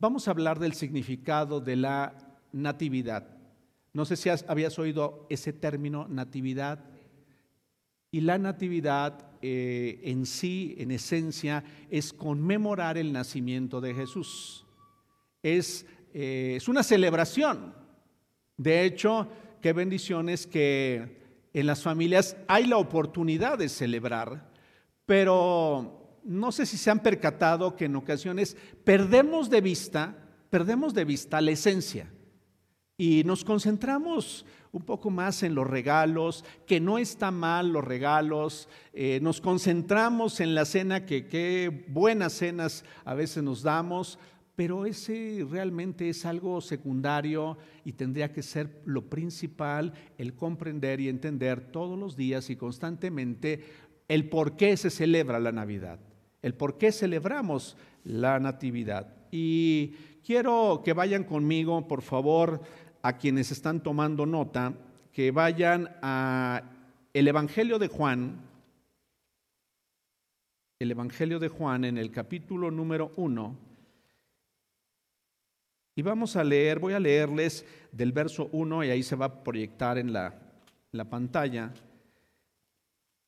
Vamos a hablar del significado de la natividad. No sé si habías oído ese término, natividad. Y la natividad eh, en sí, en esencia, es conmemorar el nacimiento de Jesús. Es, eh, es una celebración. De hecho, qué bendiciones que en las familias hay la oportunidad de celebrar, pero no sé si se han percatado que en ocasiones perdemos de vista, perdemos de vista la esencia y nos concentramos un poco más en los regalos, que no está mal los regalos, eh, nos concentramos en la cena, que qué buenas cenas a veces nos damos, pero ese realmente es algo secundario y tendría que ser lo principal, el comprender y entender todos los días y constantemente el por qué se celebra la Navidad, el por qué celebramos la Natividad. Y quiero que vayan conmigo, por favor, a quienes están tomando nota que vayan a el Evangelio de Juan, el Evangelio de Juan en el capítulo número uno, y vamos a leer, voy a leerles del verso 1 y ahí se va a proyectar en la, la pantalla.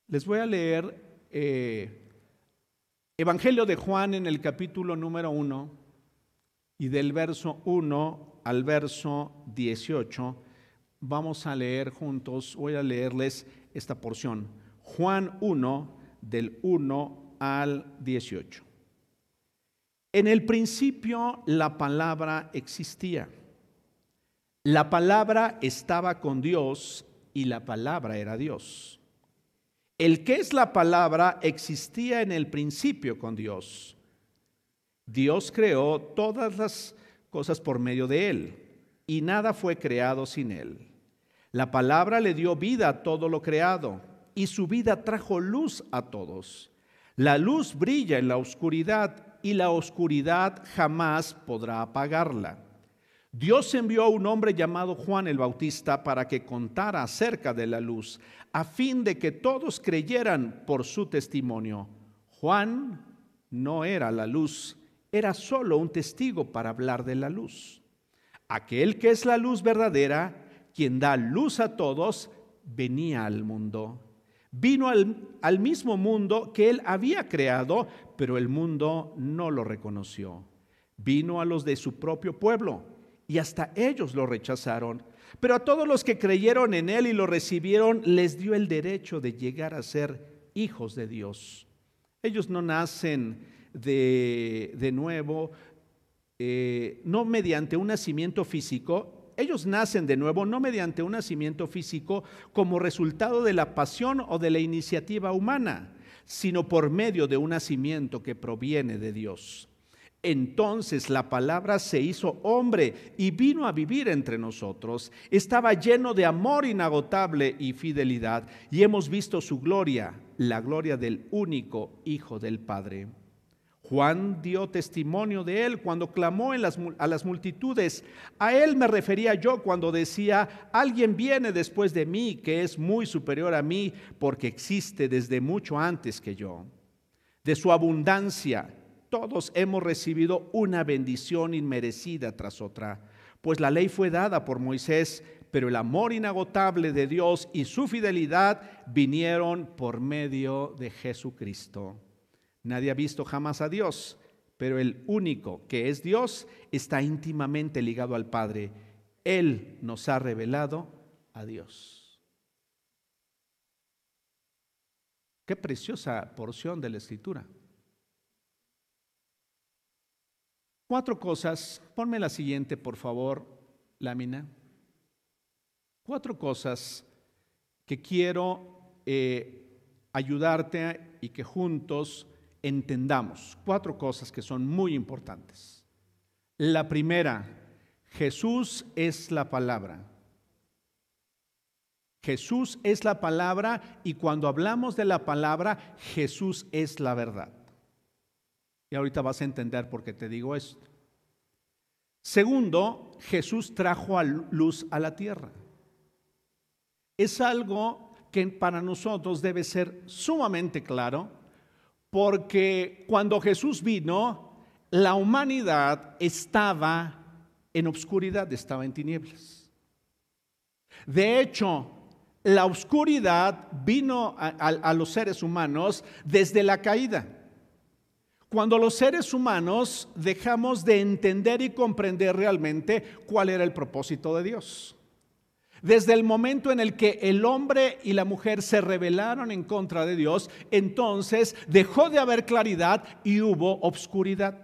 Les voy a leer eh, Evangelio de Juan en el capítulo número 1 y del verso 1 al verso 18, vamos a leer juntos, voy a leerles esta porción. Juan 1, del 1 al 18. En el principio la palabra existía. La palabra estaba con Dios y la palabra era Dios. El que es la palabra existía en el principio con Dios. Dios creó todas las cosas por medio de él, y nada fue creado sin él. La palabra le dio vida a todo lo creado, y su vida trajo luz a todos. La luz brilla en la oscuridad, y la oscuridad jamás podrá apagarla. Dios envió a un hombre llamado Juan el Bautista para que contara acerca de la luz, a fin de que todos creyeran por su testimonio. Juan no era la luz, era solo un testigo para hablar de la luz. Aquel que es la luz verdadera, quien da luz a todos, venía al mundo. Vino al, mismo mundo que él había creado, pero el mundo no lo reconoció. Vino a los de su propio pueblo y hasta ellos lo rechazaron. Pero a todos los que creyeron en él y lo recibieron, les dio el derecho de llegar a ser hijos de Dios. Ellos no nacen de, nuevo, eh, no mediante un nacimiento físico, ellos nacen de nuevo no mediante un nacimiento físico como resultado de la pasión o de la iniciativa humana, sino por medio de un nacimiento que proviene de Dios. Entonces la palabra se hizo hombre y vino a vivir entre nosotros. Estaba lleno de amor inagotable y fidelidad y hemos visto su gloria, la gloria del único Hijo del Padre. Juan dio testimonio de él cuando clamó a las multitudes. A él me refería yo cuando decía, alguien viene después de mí que es muy superior a mí porque existe desde mucho antes que yo. De su abundancia, todos hemos recibido una bendición inmerecida tras otra, pues la ley fue dada por Moisés, pero el amor inagotable de Dios y su fidelidad vinieron por medio de Jesucristo. Nadie ha visto jamás a Dios, pero el único que es Dios está íntimamente ligado al Padre. Él nos ha revelado a Dios. Qué preciosa porción de la escritura. Cuatro cosas, ponme la siguiente, por favor, lámina. Cuatro cosas que quiero eh, ayudarte y que juntos entendamos cuatro cosas que son muy importantes. La primera, Jesús es la palabra. Jesús es la palabra y cuando hablamos de la palabra, Jesús es la verdad. Y ahorita vas a entender por qué te digo esto. Segundo, Jesús trajo a luz a la tierra. Es algo que para nosotros debe ser sumamente claro porque cuando Jesús vino, la humanidad estaba en obscuridad, estaba en tinieblas. De hecho, la oscuridad vino a, los seres humanos desde la caída. Cuando los seres humanos dejamos de entender y comprender realmente cuál era el propósito de Dios. Desde el momento en el que el hombre y la mujer se rebelaron en contra de Dios, entonces dejó de haber claridad y hubo obscuridad.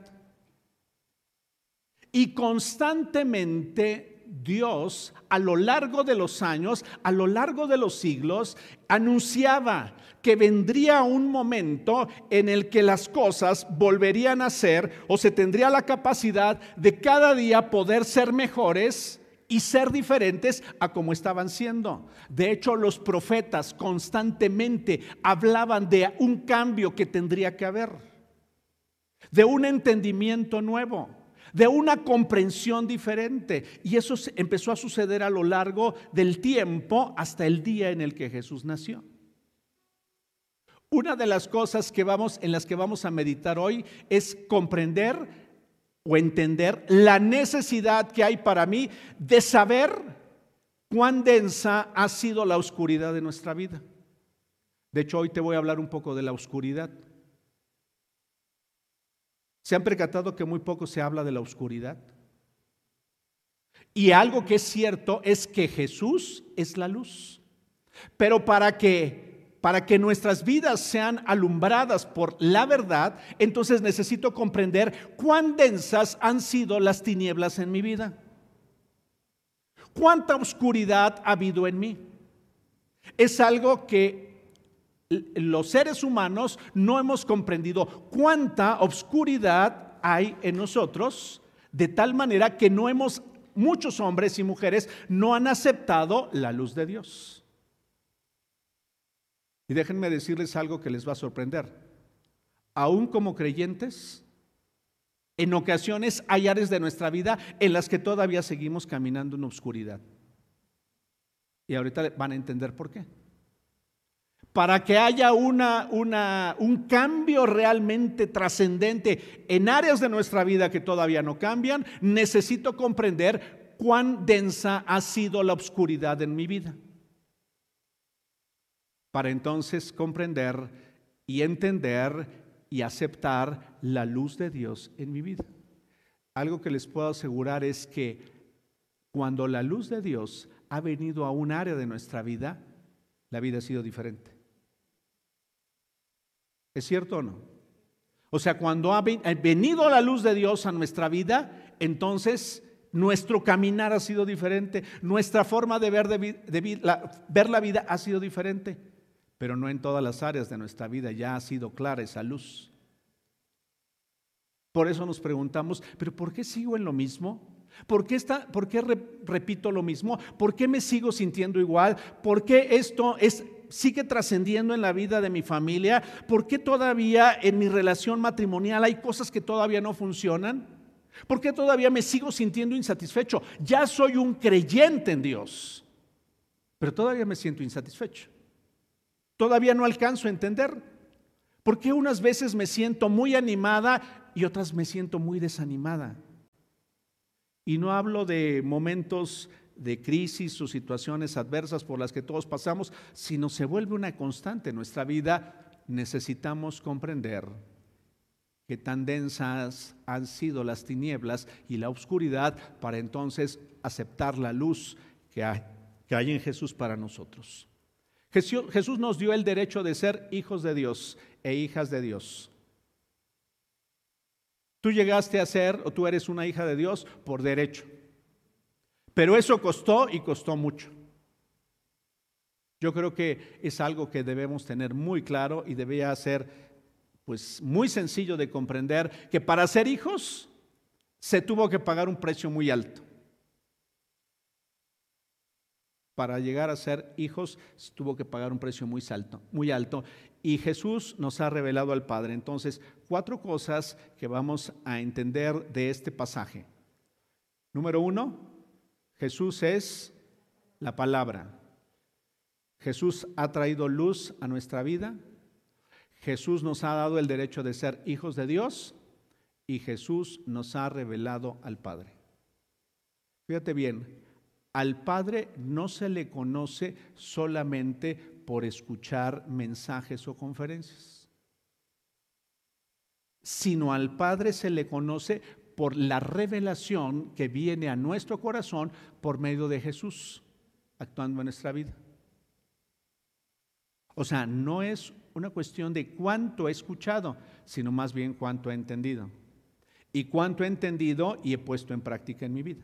Y constantemente Dios a lo largo de los años, a lo largo de los siglos, anunciaba que vendría un momento en el que las cosas volverían a ser o se tendría la capacidad de cada día poder ser mejores y ser diferentes a como estaban siendo. De hecho, los profetas constantemente hablaban de un cambio que tendría que haber, de un entendimiento nuevo de una comprensión diferente. Y eso empezó a suceder a lo largo del tiempo hasta el día en el que Jesús nació. Una de las cosas en las que vamos a meditar hoy es comprender o entender la necesidad que hay para mí de saber cuán densa ha sido la oscuridad de nuestra vida. De hecho, hoy te voy a hablar un poco de la oscuridad. ¿Se han percatado que muy poco se habla de la oscuridad? Y algo que es cierto es que Jesús es la luz. Pero para que para que nuestras vidas sean alumbradas por la verdad, entonces necesito comprender cuán densas han sido las tinieblas en mi vida. ¿Cuánta oscuridad ha habido en mí? Es algo que los seres humanos no hemos comprendido cuánta obscuridad hay en nosotros, de tal manera que no hemos, muchos hombres y mujeres no han aceptado la luz de Dios. Y déjenme decirles algo que les va a sorprender. Aún como creyentes, en ocasiones hay áreas de nuestra vida en las que todavía seguimos caminando en obscuridad. Y ahorita van a entender por qué para que haya una, un cambio realmente trascendente en áreas de nuestra vida que todavía no cambian, necesito comprender cuán densa ha sido la oscuridad en mi vida. Para entonces comprender y entender y aceptar la luz de Dios en mi vida. Algo que les puedo asegurar es que cuando la luz de Dios ha venido a un área de nuestra vida, la vida ha sido diferente. ¿Es cierto o no? O sea, cuando ha venido la luz de Dios a nuestra vida, entonces nuestro caminar ha sido diferente, nuestra forma de ver, ver la vida ha sido diferente, pero no en todas las áreas de nuestra vida ya ha sido clara esa luz. Por eso nos preguntamos, ¿pero por qué sigo en lo mismo? ¿Por qué, está, por qué repito lo mismo? ¿Por qué me sigo sintiendo igual? ¿Por qué esto es sigue trascendiendo en la vida de mi familia? ¿Por qué todavía en mi relación matrimonial hay cosas que todavía no funcionan? ¿Por qué todavía me sigo sintiendo insatisfecho? Ya soy un creyente en Dios, pero todavía me siento insatisfecho. Todavía no alcanzo a entender. ¿Por qué unas veces me siento muy animada y otras me siento muy desanimada? Y no hablo de momentos de crisis o situaciones adversas por las que todos pasamos, sino se vuelve una constante en nuestra vida, necesitamos comprender que tan densas han sido las tinieblas y la oscuridad para entonces aceptar la luz que hay, que hay en Jesús para nosotros. Jesús nos dio el derecho de ser hijos de Dios e hijas de Dios. Tú llegaste a ser o tú eres una hija de Dios por derecho. Pero eso costó y costó mucho. Yo creo que es algo que debemos tener muy claro y debía ser pues muy sencillo de comprender que para ser hijos se tuvo que pagar un precio muy alto. Para llegar a ser hijos tuvo que pagar un precio muy alto, muy alto y Jesús nos ha revelado al Padre. Entonces, cuatro cosas que vamos a entender de este pasaje. Número uno, Jesús es la palabra. Jesús ha traído luz a nuestra vida. Jesús nos ha dado el derecho de ser hijos de Dios. y Jesús nos ha revelado al Padre. Fíjate bien, al Padre no se le conoce solamente por escuchar mensajes o conferencias, sino al Padre se le conoce por la revelación que viene a nuestro corazón por medio de Jesús actuando en nuestra vida. O sea, no es una cuestión de cuánto he escuchado, sino más bien cuánto he entendido. Y cuánto he entendido y he puesto en práctica en mi vida.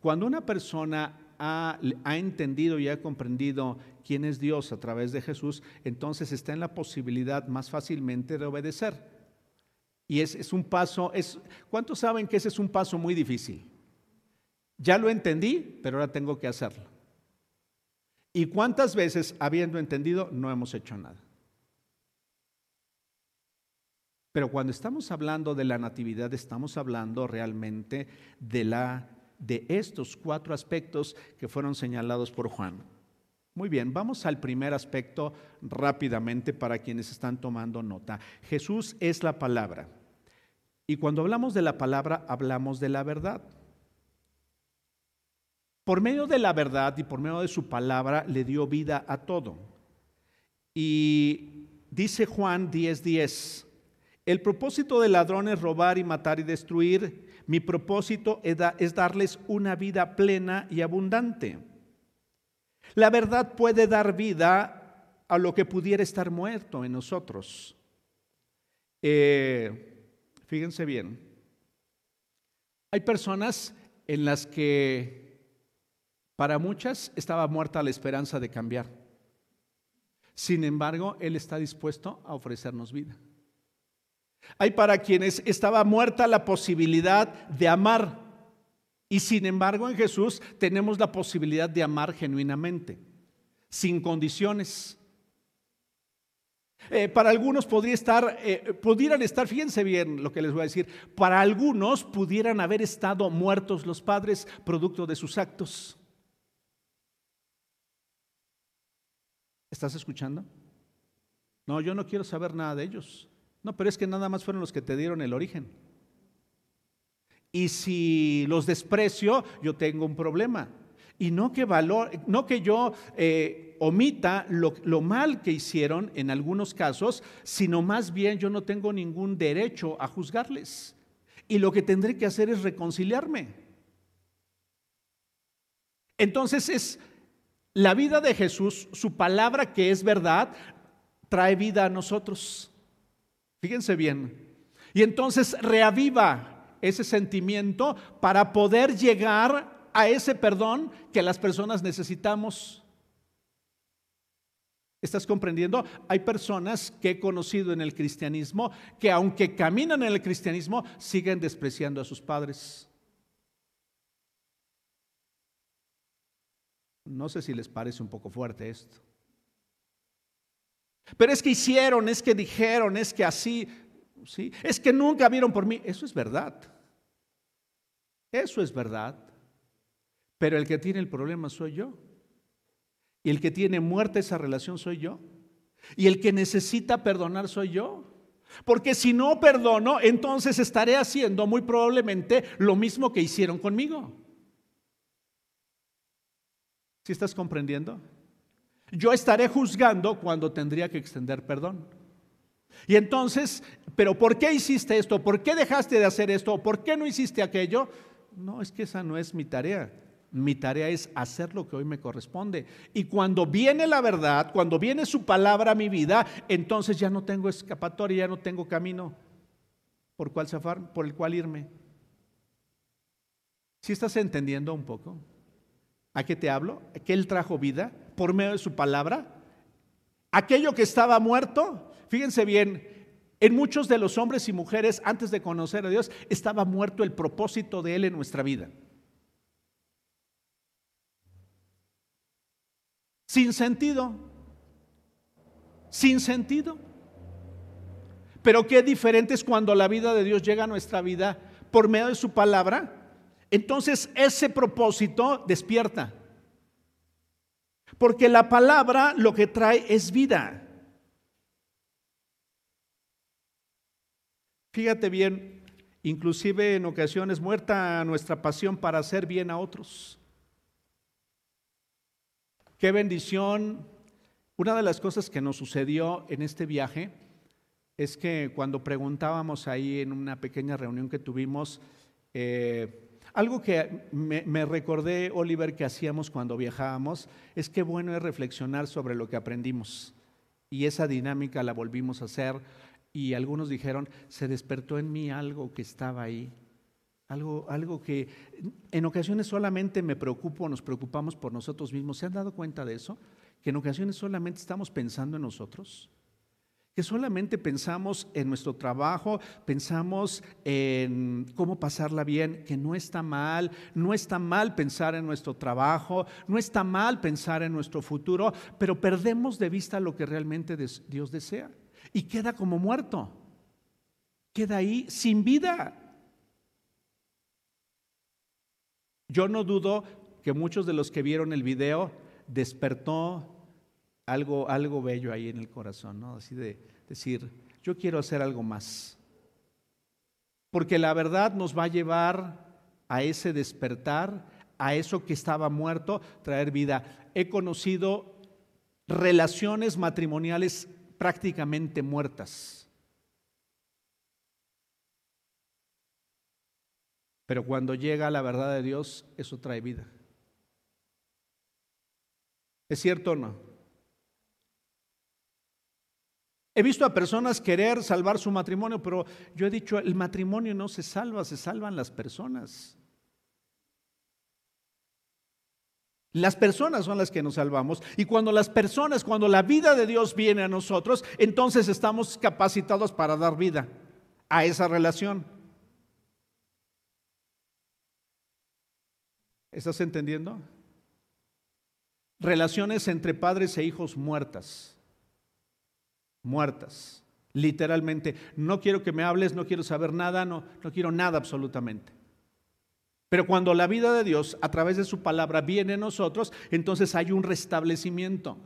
Cuando una persona ha, entendido y ha comprendido quién es Dios a través de Jesús, entonces está en la posibilidad más fácilmente de obedecer. Y es, es un paso, es, ¿cuántos saben que ese es un paso muy difícil? Ya lo entendí, pero ahora tengo que hacerlo. ¿Y cuántas veces, habiendo entendido, no hemos hecho nada? Pero cuando estamos hablando de la natividad, estamos hablando realmente de, la, de estos cuatro aspectos que fueron señalados por Juan. Muy bien, vamos al primer aspecto rápidamente para quienes están tomando nota. Jesús es la palabra. Y cuando hablamos de la palabra, hablamos de la verdad. Por medio de la verdad y por medio de su palabra le dio vida a todo. Y dice Juan 10:10, el propósito del ladrón es robar y matar y destruir. Mi propósito es, darles una vida plena y abundante. La verdad puede dar vida a lo que pudiera estar muerto en nosotros. Eh, fíjense bien, hay personas en las que para muchas estaba muerta la esperanza de cambiar. Sin embargo, Él está dispuesto a ofrecernos vida. Hay para quienes estaba muerta la posibilidad de amar. Y sin embargo en Jesús tenemos la posibilidad de amar genuinamente, sin condiciones. Eh, para algunos podría estar, eh, pudieran estar, fíjense bien lo que les voy a decir, para algunos pudieran haber estado muertos los padres producto de sus actos. ¿Estás escuchando? No, yo no quiero saber nada de ellos. No, pero es que nada más fueron los que te dieron el origen. Y si los desprecio, yo tengo un problema. Y no que, valor, no que yo eh, omita lo, lo mal que hicieron en algunos casos, sino más bien yo no tengo ningún derecho a juzgarles. Y lo que tendré que hacer es reconciliarme. Entonces es la vida de Jesús, su palabra que es verdad, trae vida a nosotros. Fíjense bien. Y entonces reaviva ese sentimiento para poder llegar a ese perdón que las personas necesitamos. ¿Estás comprendiendo? Hay personas que he conocido en el cristianismo que aunque caminan en el cristianismo siguen despreciando a sus padres. No sé si les parece un poco fuerte esto. Pero es que hicieron, es que dijeron, es que así, ¿sí? Es que nunca vieron por mí. Eso es verdad. Eso es verdad. Pero el que tiene el problema soy yo. Y el que tiene muerta esa relación soy yo. Y el que necesita perdonar soy yo. Porque si no perdono, entonces estaré haciendo muy probablemente lo mismo que hicieron conmigo. ¿Sí estás comprendiendo? Yo estaré juzgando cuando tendría que extender perdón. Y entonces, ¿pero por qué hiciste esto? ¿Por qué dejaste de hacer esto? ¿Por qué no hiciste aquello? No, es que esa no es mi tarea. Mi tarea es hacer lo que hoy me corresponde. Y cuando viene la verdad, cuando viene su palabra a mi vida, entonces ya no tengo escapatoria, ya no tengo camino por, cual zafar, por el cual irme. ¿Sí estás entendiendo un poco? ¿A qué te hablo? ¿Que Él trajo vida? Por medio de su palabra. Aquello que estaba muerto, fíjense bien, en muchos de los hombres y mujeres antes de conocer a Dios estaba muerto el propósito de Él en nuestra vida. Sin sentido. Sin sentido. Pero qué diferente es cuando la vida de Dios llega a nuestra vida por medio de su palabra. Entonces ese propósito despierta. Porque la palabra lo que trae es vida. Fíjate bien, inclusive en ocasiones muerta nuestra pasión para hacer bien a otros. Qué bendición. Una de las cosas que nos sucedió en este viaje es que cuando preguntábamos ahí en una pequeña reunión que tuvimos, eh, algo que me, recordé, Oliver, que hacíamos cuando viajábamos, es que bueno es reflexionar sobre lo que aprendimos. Y esa dinámica la volvimos a hacer y algunos dijeron, se despertó en mí algo que estaba ahí, algo, algo que en ocasiones solamente me preocupo, nos preocupamos por nosotros mismos. ¿Se han dado cuenta de eso? Que en ocasiones solamente estamos pensando en nosotros. Solamente pensamos en nuestro trabajo, pensamos en cómo pasarla bien, que no está mal, no está mal pensar en nuestro trabajo, no está mal pensar en nuestro futuro, pero perdemos de vista lo que realmente Dios desea y queda como muerto. Queda ahí sin vida. Yo no dudo que muchos de los que vieron el video despertó algo, algo bello ahí en el corazón, ¿no? Así de decir, yo quiero hacer algo más. Porque la verdad nos va a llevar a ese despertar, a eso que estaba muerto, traer vida. He conocido relaciones matrimoniales prácticamente muertas. Pero cuando llega la verdad de Dios, eso trae vida. ¿Es cierto o no? He visto a personas querer salvar su matrimonio, pero yo he dicho, el matrimonio no se salva, se salvan las personas. Las personas son las que nos salvamos y cuando las personas, cuando la vida de Dios viene a nosotros, entonces estamos capacitados para dar vida a esa relación. ¿Estás entendiendo? Relaciones entre padres e hijos muertas. Muertas. Literalmente. No quiero que me hables, no quiero saber nada, no, no quiero nada absolutamente. Pero cuando la vida de Dios a través de su palabra viene a nosotros, entonces hay un restablecimiento.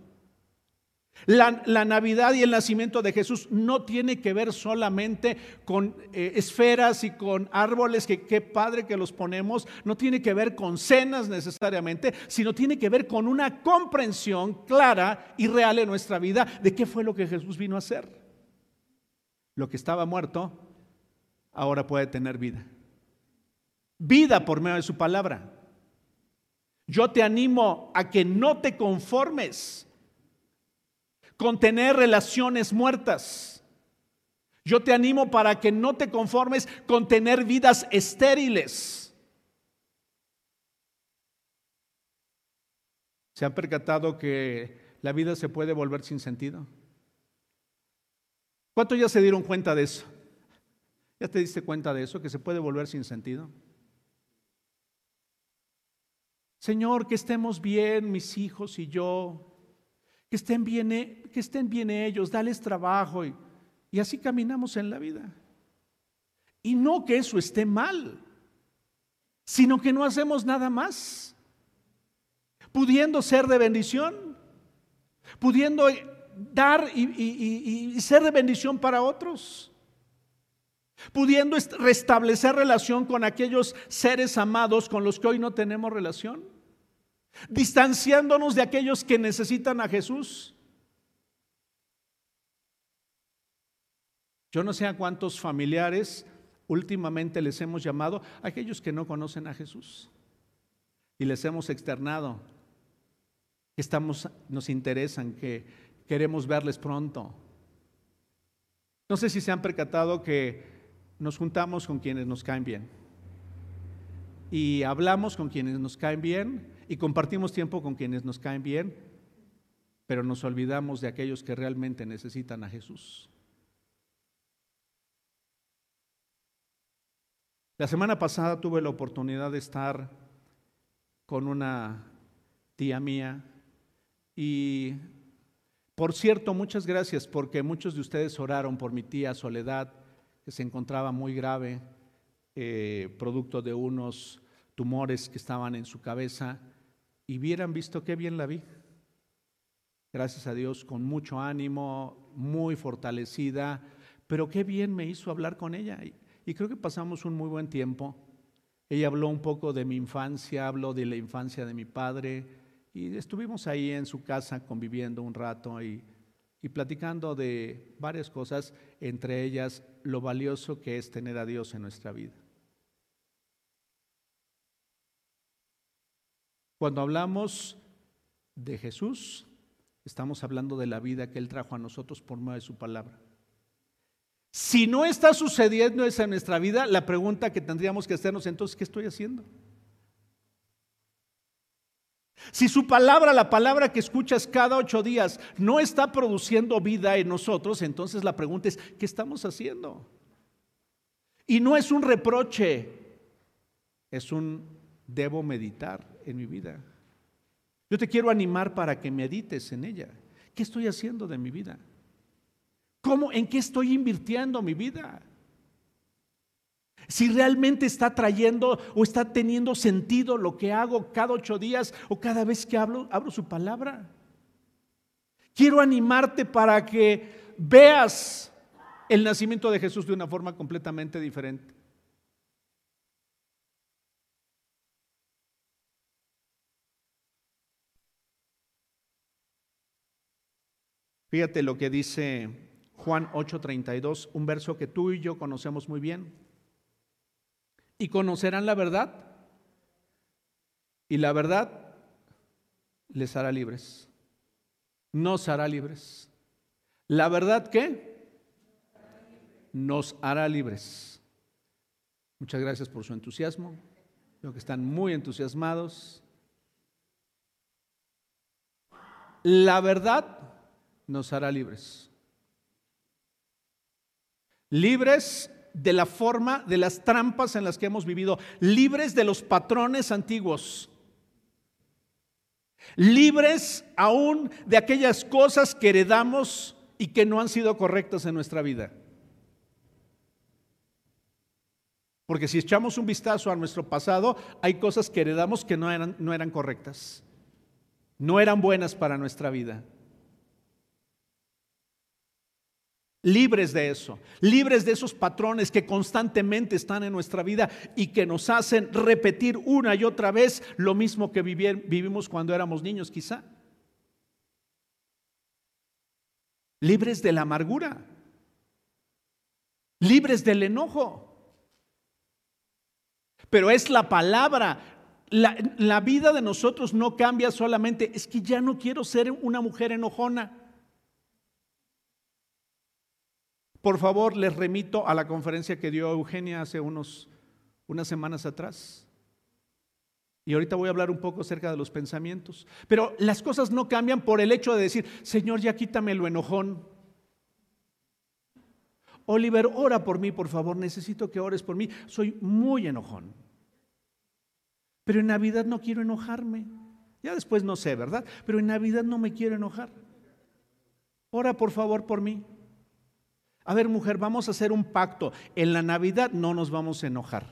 La, Navidad y el nacimiento de Jesús no tiene que ver solamente con eh, esferas y con árboles, que qué padre que los ponemos, no tiene que ver con cenas necesariamente, sino tiene que ver con una comprensión clara y real en nuestra vida de qué fue lo que Jesús vino a hacer. Lo que estaba muerto ahora puede tener vida vida por medio de su palabra. Yo te animo a que no te conformes con tener relaciones muertas. Yo te animo para que no te conformes con tener vidas estériles. ¿Se han percatado que la vida se puede volver sin sentido? ¿Cuántos ya se dieron cuenta de eso? ¿Ya te diste cuenta de eso, que se puede volver sin sentido? Señor, que estemos bien mis hijos y yo, que estén bien, e, que estén bien ellos, dales trabajo y, y así caminamos en la vida. Y no que eso esté mal, sino que no hacemos nada más, pudiendo ser de bendición, pudiendo dar y, y, ser de bendición para otros, pudiendo restablecer relación con aquellos seres amados con los que hoy no tenemos relación distanciándonos de aquellos que necesitan a Jesús. Yo no sé a cuántos familiares últimamente les hemos llamado a aquellos que no conocen a Jesús y les hemos externado que estamos, nos interesan, que queremos verles pronto. No sé si se han percatado que nos juntamos con quienes nos caen bien y hablamos con quienes nos caen bien y compartimos tiempo con quienes nos caen bien, pero nos olvidamos de aquellos que realmente necesitan a Jesús. La semana pasada tuve la oportunidad de estar con una tía mía y, por cierto, muchas gracias porque muchos de ustedes oraron por mi tía Soledad, que se encontraba muy grave, eh, producto de unos tumores que estaban en su cabeza y hubieran visto qué bien la vi. Gracias a Dios, con mucho ánimo, muy fortalecida, pero qué bien me hizo hablar con ella. Y, creo que pasamos un muy buen tiempo. Ella habló un poco de mi infancia, habló de la infancia de mi padre, y estuvimos ahí en su casa conviviendo un rato y, y platicando de varias cosas, entre ellas lo valioso que es tener a Dios en nuestra vida. Cuando hablamos de Jesús, estamos hablando de la vida que Él trajo a nosotros por medio de su palabra. Si no está sucediendo eso en nuestra vida, la pregunta que tendríamos que hacernos entonces, ¿qué estoy haciendo? Si su palabra, la palabra que escuchas cada ocho días, no está produciendo vida en nosotros, entonces la pregunta es, ¿qué estamos haciendo? Y no es un reproche, es un debo meditar en mi vida. Yo te quiero animar para que medites en ella. ¿Qué estoy haciendo de mi vida? ¿Cómo, en qué estoy invirtiendo mi vida? Si realmente está trayendo o está teniendo sentido lo que hago cada ocho días o cada vez que hablo, abro su palabra. Quiero animarte para que veas el nacimiento de Jesús de una forma completamente diferente. Fíjate lo que dice Juan 8:32, un verso que tú y yo conocemos muy bien. Y conocerán la verdad, y la verdad les hará libres. Nos hará libres. ¿La verdad qué? Nos hará libres. Muchas gracias por su entusiasmo. Creo que están muy entusiasmados. La verdad nos hará libres libres de la forma, de las trampas en las que hemos vivido, libres de los patrones antiguos, libres aún de aquellas cosas que heredamos y que no han sido correctas en nuestra vida. Porque si echamos un vistazo a nuestro pasado, hay cosas que heredamos que no eran, no eran correctas, no eran buenas para nuestra vida. Libres de eso, libres de esos patrones que constantemente están en nuestra vida y que nos hacen repetir una y otra vez lo mismo que vivimos cuando éramos niños quizá. Libres de la amargura, libres del enojo. Pero es la palabra, la, la vida de nosotros no cambia solamente, es que ya no quiero ser una mujer enojona. Por favor, les remito a la conferencia que dio Eugenia hace unos, unas semanas atrás. Y ahorita voy a hablar un poco acerca de los pensamientos. Pero las cosas no cambian por el hecho de decir, Señor, ya quítame lo enojón. Oliver, ora por mí, por favor, necesito que ores por mí. Soy muy enojón. Pero en Navidad no quiero enojarme. Ya después no sé, ¿verdad? Pero en Navidad no me quiero enojar. Ora por favor por mí. A ver, mujer, vamos a hacer un pacto. En la Navidad no nos vamos a enojar.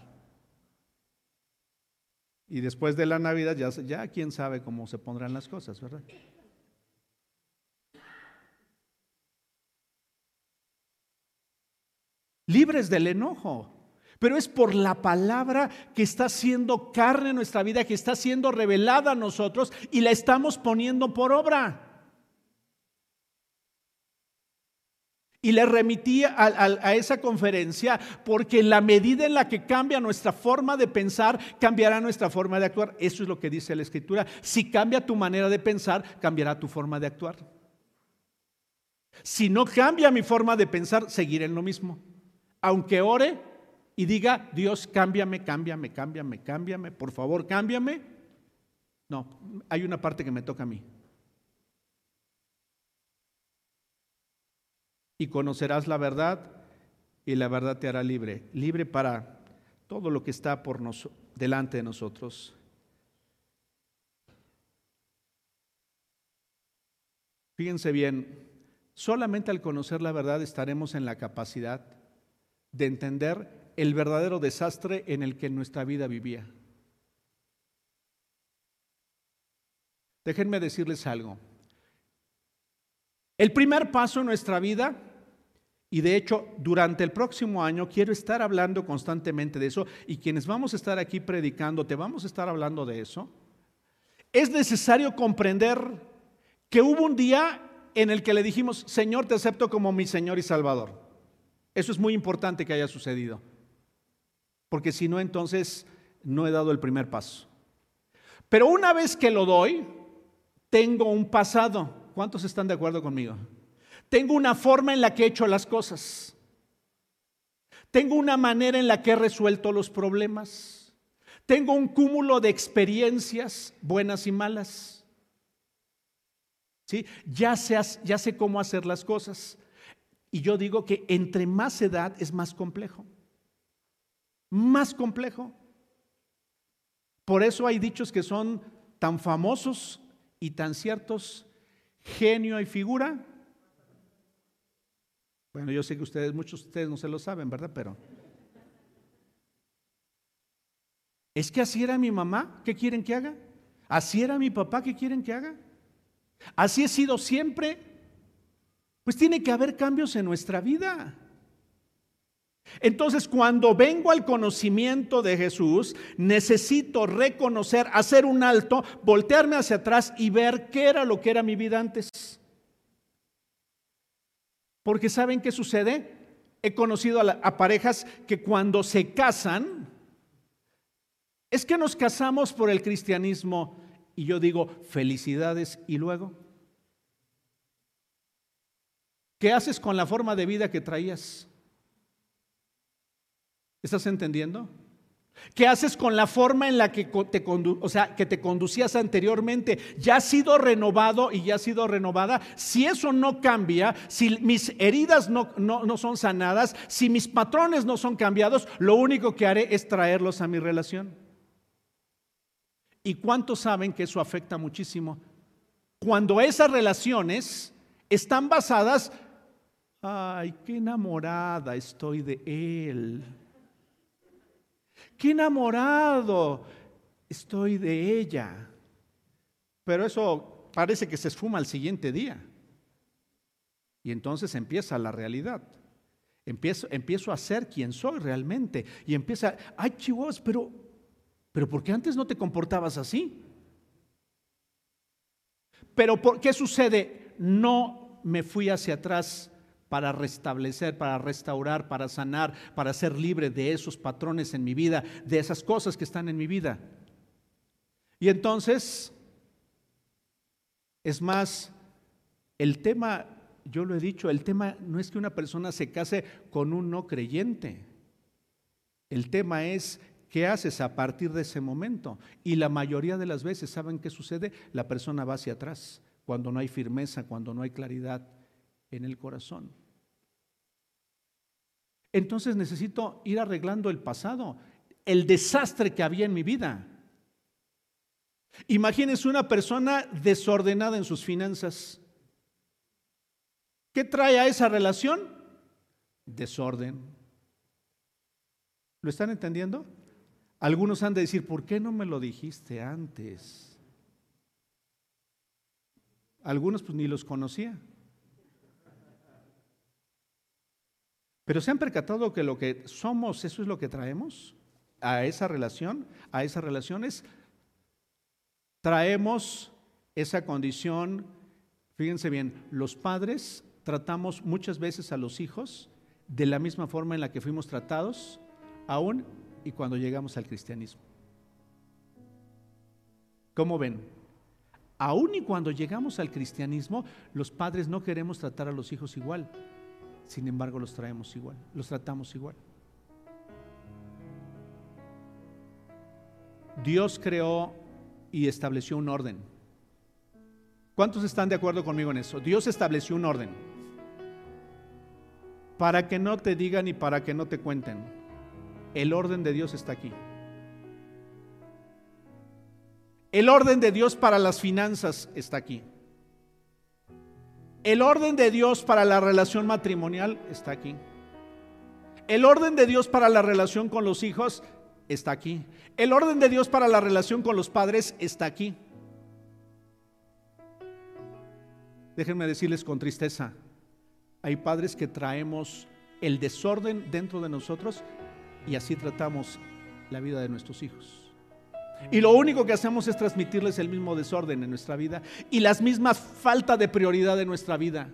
Y después de la Navidad ya, ya quién sabe cómo se pondrán las cosas, ¿verdad? Libres del enojo. Pero es por la palabra que está siendo carne en nuestra vida, que está siendo revelada a nosotros y la estamos poniendo por obra. Y le remití a, esa conferencia porque la medida en la que cambia nuestra forma de pensar, cambiará nuestra forma de actuar. Eso es lo que dice la escritura. Si cambia tu manera de pensar, cambiará tu forma de actuar. Si no cambia mi forma de pensar, seguiré en lo mismo. Aunque ore y diga, Dios, cámbiame, cámbiame, cámbiame, cámbiame, por favor, cámbiame. No, hay una parte que me toca a mí. Y conocerás la verdad y la verdad te hará libre, libre para todo lo que está por delante de nosotros. Fíjense bien, solamente al conocer la verdad estaremos en la capacidad de entender el verdadero desastre en el que nuestra vida vivía. Déjenme decirles algo. El primer paso en nuestra vida Y de hecho, durante el próximo año quiero estar hablando constantemente de eso y quienes vamos a estar aquí predicando, te vamos a estar hablando de eso. Es necesario comprender que hubo un día en el que le dijimos, Señor, te acepto como mi Señor y Salvador. Eso es muy importante que haya sucedido. Porque si no, entonces no he dado el primer paso. Pero una vez que lo doy, tengo un pasado. ¿Cuántos están de acuerdo conmigo? Tengo una forma en la que he hecho las cosas. Tengo una manera en la que he resuelto los problemas. Tengo un cúmulo de experiencias buenas y malas. ¿Sí? Ya, ya sé cómo hacer las cosas. Y yo digo que entre más edad es más complejo. Más complejo. Por eso hay dichos que son tan famosos y tan ciertos. Genio y figura bueno, yo sé que ustedes, muchos de ustedes no se lo saben, ¿verdad? Pero es que así era mi mamá, ¿qué quieren que haga? Así era mi papá, ¿qué quieren que haga? Así he sido siempre. Pues tiene que haber cambios en nuestra vida. Entonces, cuando vengo al conocimiento de Jesús, necesito reconocer, hacer un alto, voltearme hacia atrás y ver qué era lo que era mi vida antes. Porque ¿saben qué sucede? He conocido a, parejas que cuando se casan, es que nos casamos por el cristianismo y yo digo, felicidades y luego. ¿Qué haces con la forma de vida que traías? ¿Estás entendiendo? ¿Qué haces con la forma en la que te, o sea, que te conducías anteriormente? Ya ha sido renovado y ya ha sido renovada. Si eso no cambia, si mis heridas no, no son sanadas, si mis patrones no son cambiados, lo único que haré es traerlos a mi relación. ¿Y cuántos saben que eso afecta muchísimo? Cuando esas relaciones están basadas, ay, qué enamorada estoy de él qué enamorado estoy de ella. Pero eso parece que se esfuma al siguiente día. Y entonces empieza la realidad. Empiezo, a ser quien soy realmente. Y empieza, ay chivos, pero, pero ¿por qué antes no te comportabas así? Pero ¿por qué sucede? No me fui hacia atrás para restablecer, para restaurar, para sanar, para ser libre de esos patrones en mi vida, de esas cosas que están en mi vida. Y entonces, es más, el tema, yo lo he dicho, el tema no es que una persona se case con un no creyente. El tema es ¿Qué haces a partir de ese momento? Y la mayoría de las veces, ¿saben qué sucede? La persona va hacia atrás, cuando no hay firmeza, cuando no hay claridad en el corazón entonces necesito ir arreglando el pasado, el desastre que había en mi vida. Imagínense una persona desordenada en sus finanzas. ¿Qué trae a esa relación? Desorden. ¿Lo están entendiendo? Algunos han de decir, ¿por qué no me lo dijiste antes? Algunos pues ni los conocía. Pero se han percatado que lo que somos, eso es lo que traemos a esa relación, a esas relaciones. Traemos esa condición, fíjense bien, los padres tratamos muchas veces a los hijos de la misma forma en la que fuimos tratados, aún y cuando llegamos al cristianismo. ¿Cómo ven? Aún y cuando llegamos al cristianismo, los padres no queremos tratar a los hijos igual sin embargo los traemos igual, los tratamos igual. Dios creó y estableció un orden. ¿Cuántos están de acuerdo conmigo en eso? Dios estableció un orden. Para que no te digan y para que no te cuenten. El orden de Dios está aquí. El orden de Dios para las finanzas está aquí. El orden de Dios para la relación matrimonial está aquí. El orden de Dios para la relación con los hijos está aquí. El orden de Dios para la relación con los padres está aquí. Déjenme decirles con tristeza, Hay padres que traemos el desorden dentro de nosotros y así tratamos la vida de nuestros hijos. Y lo único que hacemos es transmitirles el mismo desorden en nuestra vida y las mismas falta de prioridad en nuestra vida.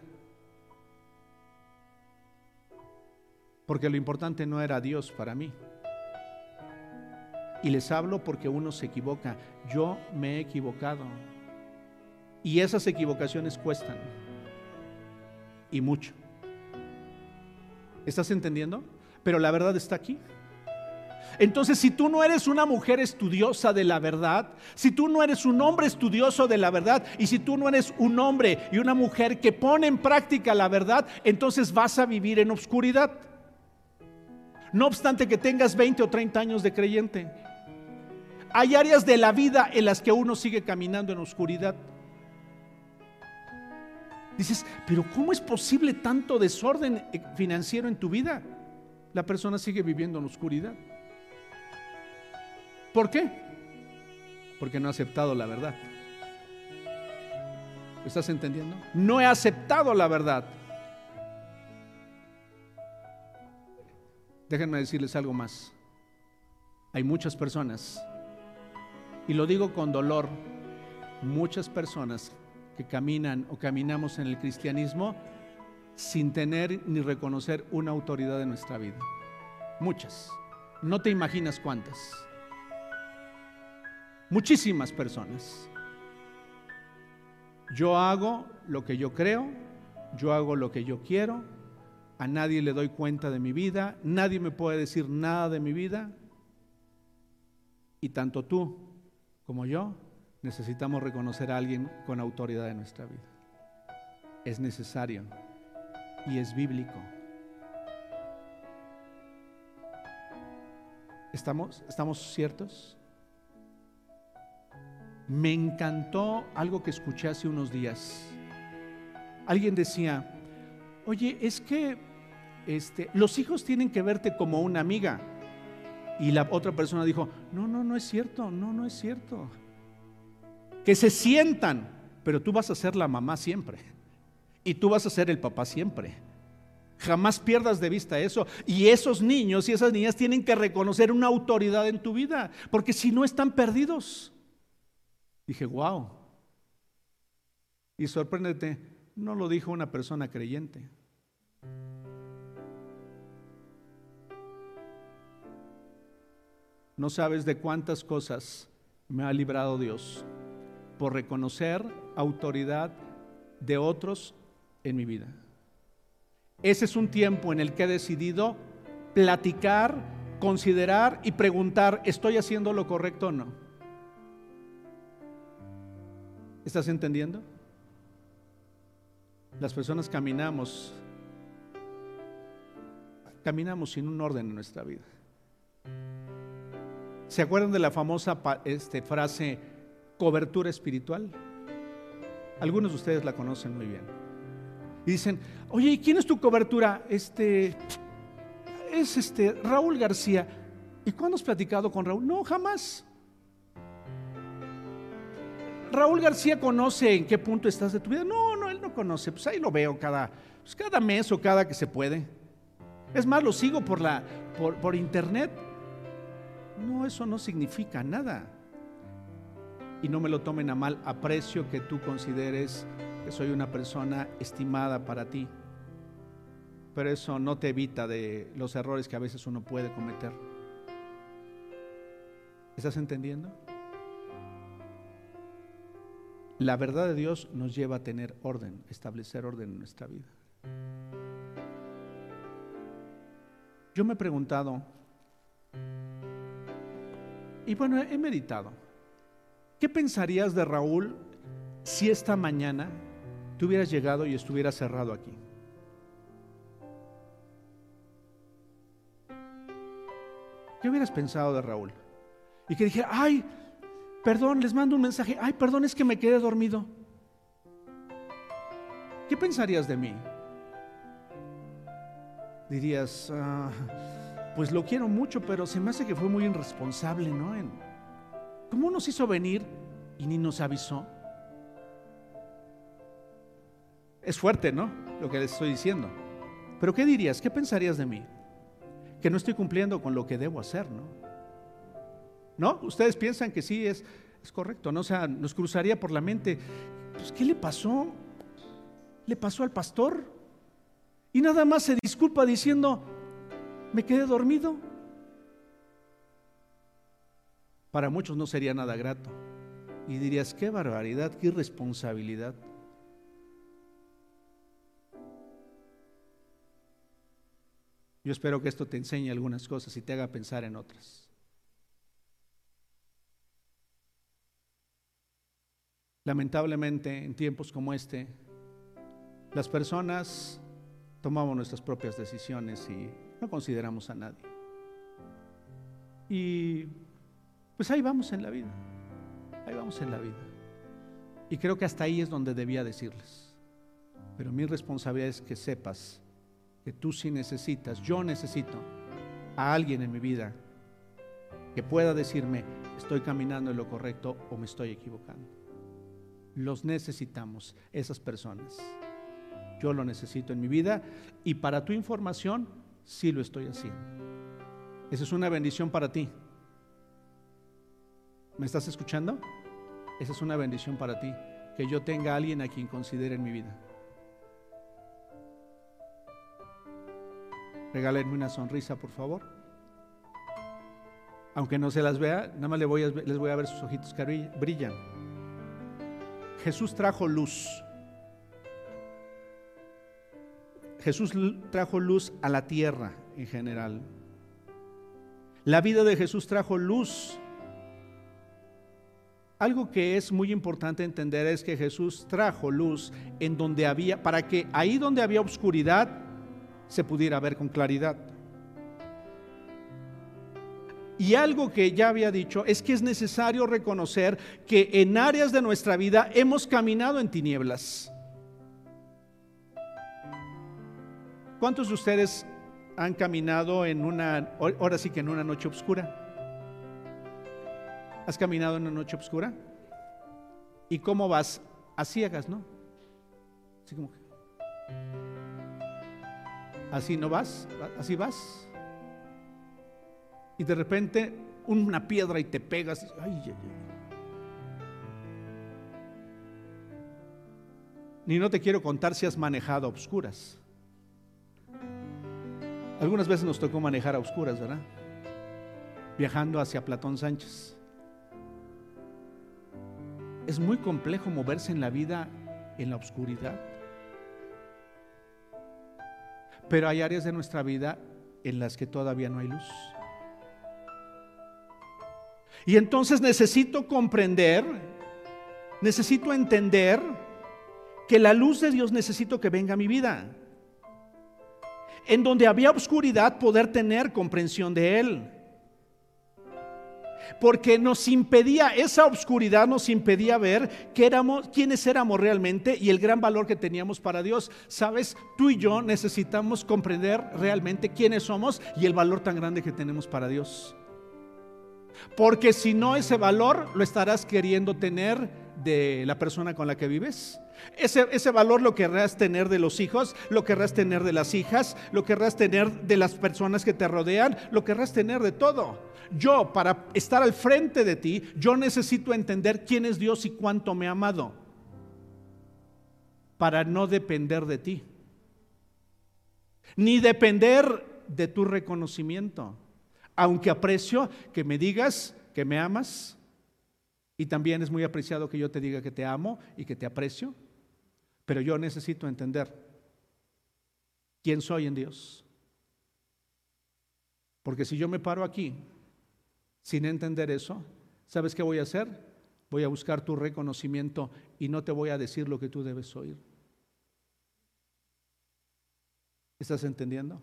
Porque lo importante no era Dios para mí. Y les hablo porque uno se equivoca. Yo me he equivocado. Y esas equivocaciones cuestan. Y mucho. ¿Estás entendiendo? Pero la verdad está aquí. Entonces, si tú no eres una mujer estudiosa de la verdad, si tú no eres un hombre estudioso de la verdad, y si tú no eres un hombre y una mujer que pone en práctica la verdad, entonces vas a vivir en obscuridad. No obstante que tengas 20 o 30 años de creyente. Hay áreas de la vida en las que uno sigue caminando en oscuridad. Dices, pero ¿cómo es posible tanto desorden financiero en tu vida? La persona sigue viviendo en oscuridad. ¿Por qué? Porque no ha aceptado la verdad. ¿Estás entendiendo? No he aceptado la verdad. Déjenme decirles algo más. Hay muchas personas, y lo digo con dolor, muchas personas que caminan o caminamos en el cristianismo sin tener ni reconocer una autoridad en nuestra vida. Muchas. No te imaginas cuántas. Muchísimas personas. Yo hago lo que yo creo, yo hago lo que yo quiero, a nadie le doy cuenta de mi vida, nadie me puede decir nada de mi vida. Y tanto tú como yo necesitamos reconocer a alguien con autoridad en nuestra vida. Es necesario y es bíblico. ¿Estamos, ¿Estamos ciertos? Me encantó algo que escuché hace unos días. Alguien decía, oye, es que este, los hijos tienen que verte como una amiga. Y la otra persona dijo, no, no, no es cierto, no, no es cierto. Que se sientan, pero tú vas a ser la mamá siempre. Y tú vas a ser el papá siempre. Jamás pierdas de vista eso. Y esos niños y esas niñas tienen que reconocer una autoridad en tu vida, porque si no están perdidos. Dije, wow. Y sorpréndete, no lo dijo una persona creyente. No sabes de cuántas cosas me ha librado Dios por reconocer autoridad de otros en mi vida. Ese es un tiempo en el que he decidido platicar, considerar y preguntar, ¿estoy haciendo lo correcto o no? ¿Estás entendiendo? Las personas caminamos, caminamos sin un orden en nuestra vida. ¿Se acuerdan de la famosa este, frase cobertura espiritual? Algunos de ustedes la conocen muy bien. Y dicen, oye, ¿y quién es tu cobertura? Este es este Raúl García. ¿Y cuándo has platicado con Raúl? No, jamás. Raúl García conoce en qué punto estás de tu vida. No, no, él no conoce. Pues ahí lo veo cada, pues cada mes o cada que se puede. Es más, lo sigo por, la, por, por internet. No, eso no significa nada. Y no me lo tomen a mal. Aprecio que tú consideres que soy una persona estimada para ti. Pero eso no te evita de los errores que a veces uno puede cometer. ¿Estás entendiendo? La verdad de Dios nos lleva a tener orden, establecer orden en nuestra vida. Yo me he preguntado, y bueno, he meditado, ¿qué pensarías de Raúl si esta mañana tú hubieras llegado y estuvieras cerrado aquí? ¿Qué hubieras pensado de Raúl? Y que dijera, ay, Perdón, les mando un mensaje. Ay, perdón, es que me quedé dormido. ¿Qué pensarías de mí? Dirías, ah, pues lo quiero mucho, pero se me hace que fue muy irresponsable, ¿no? ¿Cómo nos hizo venir y ni nos avisó? Es fuerte, ¿no? Lo que les estoy diciendo. Pero ¿qué dirías? ¿Qué pensarías de mí? Que no estoy cumpliendo con lo que debo hacer, ¿no? ¿No? Ustedes piensan que sí es, es correcto, ¿no? O sea, nos cruzaría por la mente, pues, ¿qué le pasó? ¿Le pasó al pastor? Y nada más se disculpa diciendo, me quedé dormido. Para muchos no sería nada grato. Y dirías, qué barbaridad, qué irresponsabilidad. Yo espero que esto te enseñe algunas cosas y te haga pensar en otras. Lamentablemente, en tiempos como este, las personas tomamos nuestras propias decisiones y no consideramos a nadie. Y pues ahí vamos en la vida, ahí vamos en la vida. Y creo que hasta ahí es donde debía decirles. Pero mi responsabilidad es que sepas que tú sí necesitas, yo necesito a alguien en mi vida que pueda decirme, estoy caminando en lo correcto o me estoy equivocando. Los necesitamos, esas personas. Yo lo necesito en mi vida y para tu información, sí lo estoy haciendo. Esa es una bendición para ti. ¿Me estás escuchando? Esa es una bendición para ti, que yo tenga a alguien a quien considere en mi vida. Regálenme una sonrisa, por favor. Aunque no se las vea, nada más les voy a, les voy a ver sus ojitos que brillan. Jesús trajo luz. Jesús trajo luz a la tierra en general. La vida de Jesús trajo luz. Algo que es muy importante entender es que Jesús trajo luz en donde había, para que ahí donde había oscuridad, se pudiera ver con claridad. Y algo que ya había dicho es que es necesario reconocer que en áreas de nuestra vida hemos caminado en tinieblas. ¿Cuántos de ustedes han caminado en una, ahora sí que en una noche oscura? ¿Has caminado en una noche oscura? ¿Y cómo vas? A ciegas, ¿no? Así como que... Así no vas, así vas. Y de repente una piedra y te pegas. Ni no te quiero contar si has manejado a oscuras. Algunas veces nos tocó manejar a oscuras, ¿verdad? Viajando hacia Platón Sánchez. Es muy complejo moverse en la vida en la oscuridad. Pero hay áreas de nuestra vida en las que todavía no hay luz. Y entonces necesito comprender, necesito entender que la luz de Dios necesito que venga a mi vida. En donde había oscuridad, poder tener comprensión de Él porque nos impedía, esa oscuridad nos impedía ver que éramos, quiénes éramos realmente y el gran valor que teníamos para Dios. Sabes, tú y yo necesitamos comprender realmente quiénes somos y el valor tan grande que tenemos para Dios. Porque si no, ese valor lo estarás queriendo tener de la persona con la que vives. Ese, ese, valor lo querrás tener de los hijos, lo querrás tener de las hijas, lo querrás tener de las personas que te rodean, lo querrás tener de todo. Yo, para estar al frente de ti, yo necesito entender quién es Dios y cuánto me ha amado, para no depender de ti, ni depender de tu reconocimiento, aunque aprecio que me digas que me amas, y también es muy apreciado que yo te diga que te amo y que te aprecio, pero yo necesito entender quién soy en Dios. Porque si yo me paro aquí sin entender eso, ¿sabes qué voy a hacer? Voy a buscar tu reconocimiento y no te voy a decir lo que tú debes oír. ¿Estás entendiendo?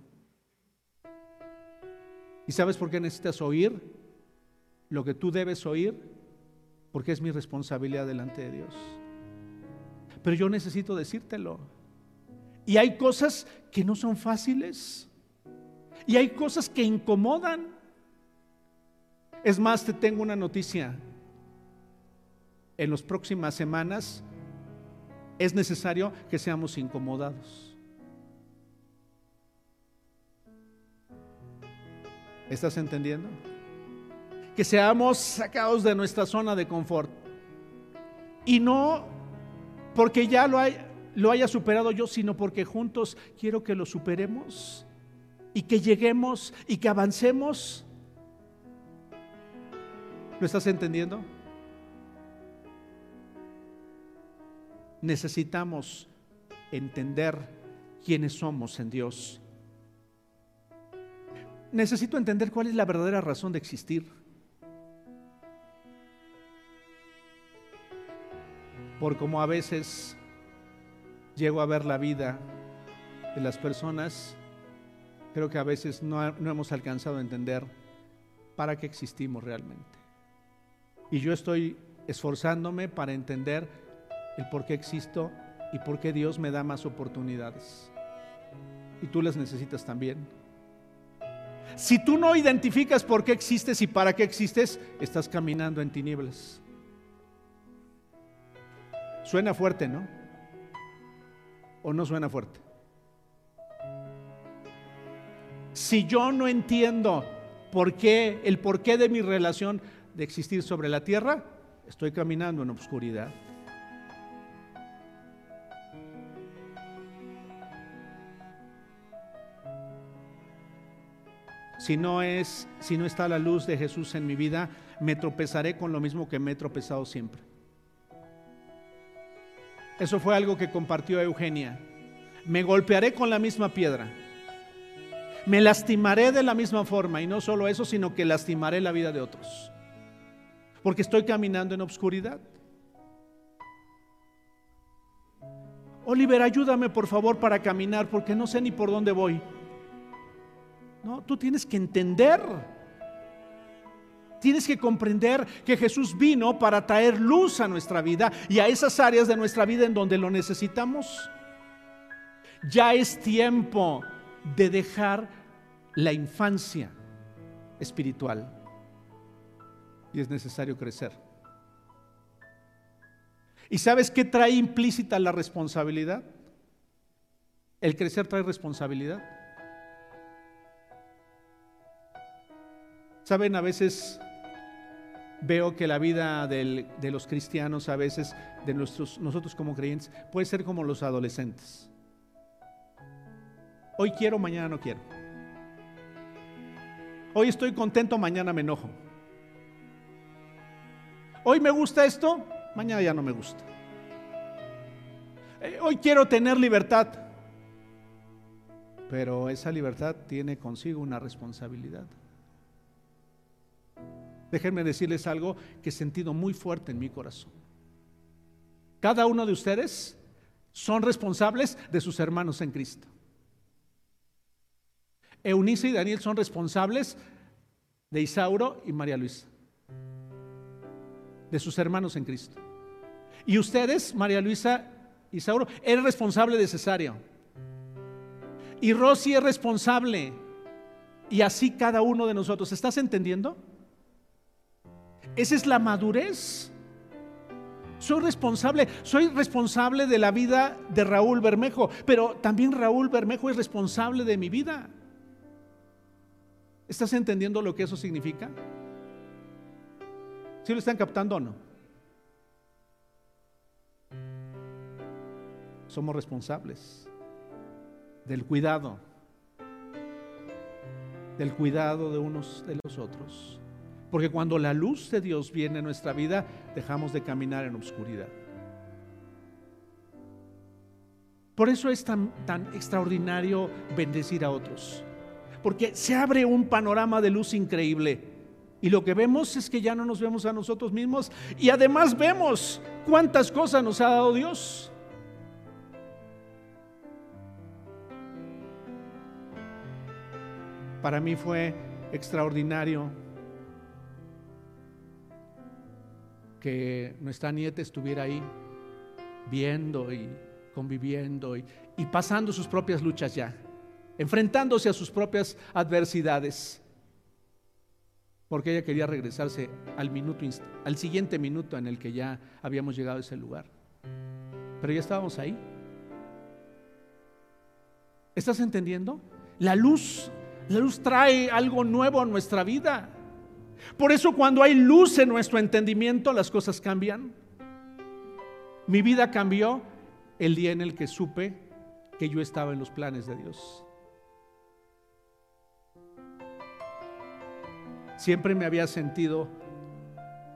¿Y sabes por qué necesitas oír lo que tú debes oír? Porque es mi responsabilidad delante de Dios. Pero yo necesito decírtelo. Y hay cosas que no son fáciles. Y hay cosas que incomodan. Es más, te tengo una noticia. En las próximas semanas es necesario que seamos incomodados. ¿Estás entendiendo? Que seamos sacados de nuestra zona de confort. Y no porque ya lo, haya superado yo, sino porque juntos quiero que lo superemos y que lleguemos y que avancemos. ¿Lo estás entendiendo? Necesitamos entender quiénes somos en Dios. Necesito entender cuál es la verdadera razón de existir. Por como a veces llego a ver la vida de las personas, creo que a veces no, no hemos alcanzado a entender para qué existimos realmente. Y yo estoy esforzándome para entender el por qué existo y por qué Dios me da más oportunidades. Y tú las necesitas también. Si tú no identificas por qué existes y para qué existes, estás caminando en tinieblas. Suena fuerte, ¿no? ¿O no suena fuerte? Si yo no entiendo por qué, el porqué de mi relación de existir sobre la tierra, estoy caminando en obscuridad. Si no es, si no está la luz de Jesús en mi vida, me tropezaré con lo mismo que me he tropezado siempre. Eso fue algo que compartió Eugenia. Me golpearé con la misma piedra. Me lastimaré de la misma forma y no solo eso, sino que lastimaré la vida de otros. Porque estoy caminando en obscuridad. Oliver, ayúdame por favor para caminar porque no sé ni por dónde voy. No, tú tienes que entender. Tienes que comprender que Jesús vino para traer luz a nuestra vida y a esas áreas de nuestra vida en donde lo necesitamos. Ya es tiempo de dejar la infancia espiritual y es necesario crecer. ¿Y sabes qué trae implícita la responsabilidad? El crecer trae responsabilidad. Saben, a veces veo que la vida de los cristianos, a veces de nuestros, nosotros como creyentes, puede ser como los adolescentes. Hoy quiero, mañana no quiero. Hoy estoy contento, mañana me enojo. Hoy me gusta esto, mañana ya no me gusta. Eh, hoy quiero tener libertad, pero esa libertad tiene consigo una responsabilidad. Déjenme decirles algo que he sentido muy fuerte en mi corazón. Cada uno de ustedes son responsables de sus hermanos en Cristo. Eunice y Daniel son responsables de Isauro y María Luisa, de sus hermanos en Cristo. Y ustedes, María Luisa, Isauro, eres responsable de Cesario. Y Rosy es responsable. Y así cada uno de nosotros. ¿Estás entendiendo? Esa es la madurez. Soy responsable, soy responsable de la vida de Raúl Bermejo, pero también Raúl Bermejo es responsable de mi vida. ¿Estás entendiendo lo que eso significa? ¿Sí lo están captando o no? Somos responsables del cuidado, del cuidado de unos de los otros. Porque cuando la luz de Dios viene a nuestra vida, dejamos de caminar en obscuridad. Por eso es tan, tan extraordinario bendecir a otros. Porque se abre un panorama de luz increíble. Y lo que vemos es que ya no nos vemos a nosotros mismos. Y además vemos cuántas cosas nos ha dado Dios. Para mí fue extraordinario que nuestra nieta estuviera ahí viendo y conviviendo y, pasando sus propias luchas ya, enfrentándose a sus propias adversidades, porque ella quería regresarse al minuto, al siguiente minuto en el que ya habíamos llegado a ese lugar. Pero ya estábamos ahí. ¿Estás entendiendo? La luz La luz trae algo nuevo a nuestra vida. Por eso cuando hay luz en nuestro entendimiento, las cosas cambian. Mi vida cambió el día en el que supe que yo estaba en los planes de Dios. Siempre me había sentido,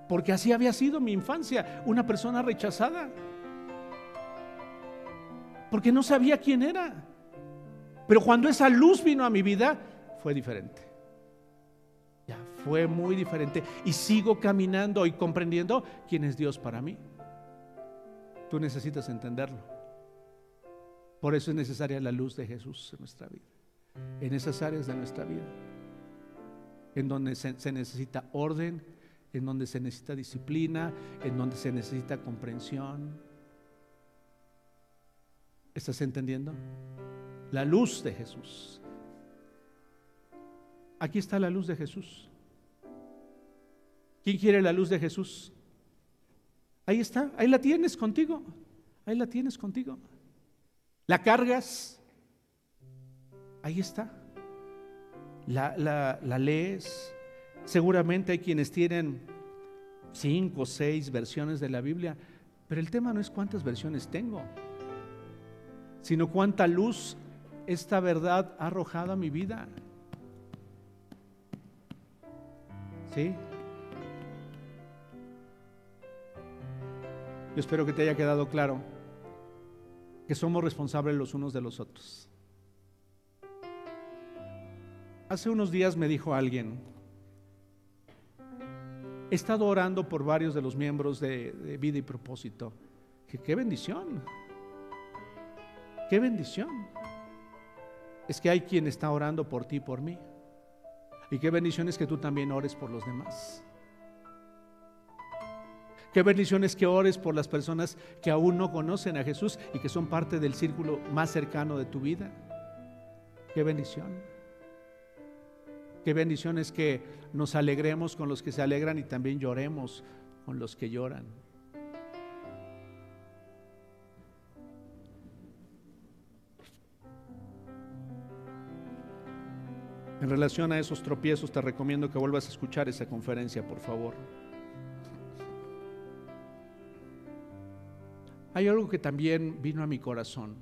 porque así había sido mi infancia, una persona rechazada. Porque no sabía quién era. Pero cuando esa luz vino a mi vida, fue diferente. Ya fue muy diferente. Y sigo caminando y comprendiendo quién es Dios para mí. Tú necesitas entenderlo. Por eso es necesaria la luz de Jesús en nuestra vida. En esas áreas de nuestra vida en donde se, necesita orden, en donde se necesita disciplina, en donde se necesita comprensión. ¿Estás entendiendo? La luz de Jesús. Aquí está la luz de Jesús. ¿Quién quiere la luz de Jesús? Ahí está, ahí la tienes contigo. Ahí la tienes contigo. La cargas. Ahí está la, lees. Seguramente hay quienes tienen cinco o seis versiones de la Biblia, pero el tema no es cuántas versiones tengo, sino cuánta luz esta verdad ha arrojado a mi vida. ¿Sí? Yo espero que te haya quedado claro que somos responsables los unos de los otros. Hace unos días me dijo alguien, he estado orando por varios de los miembros de, Vida y Propósito. Que qué bendición, qué bendición. Es que hay quien está orando por ti y por mí. Y qué bendición es que tú también ores por los demás. Qué bendición es que ores por las personas que aún no conocen a Jesús y que son parte del círculo más cercano de tu vida. Qué bendición. Qué bendición es que nos alegremos con los que se alegran y también lloremos con los que lloran. En relación a esos tropiezos, te recomiendo que vuelvas a escuchar esa conferencia, por favor. Hay algo que también vino a mi corazón.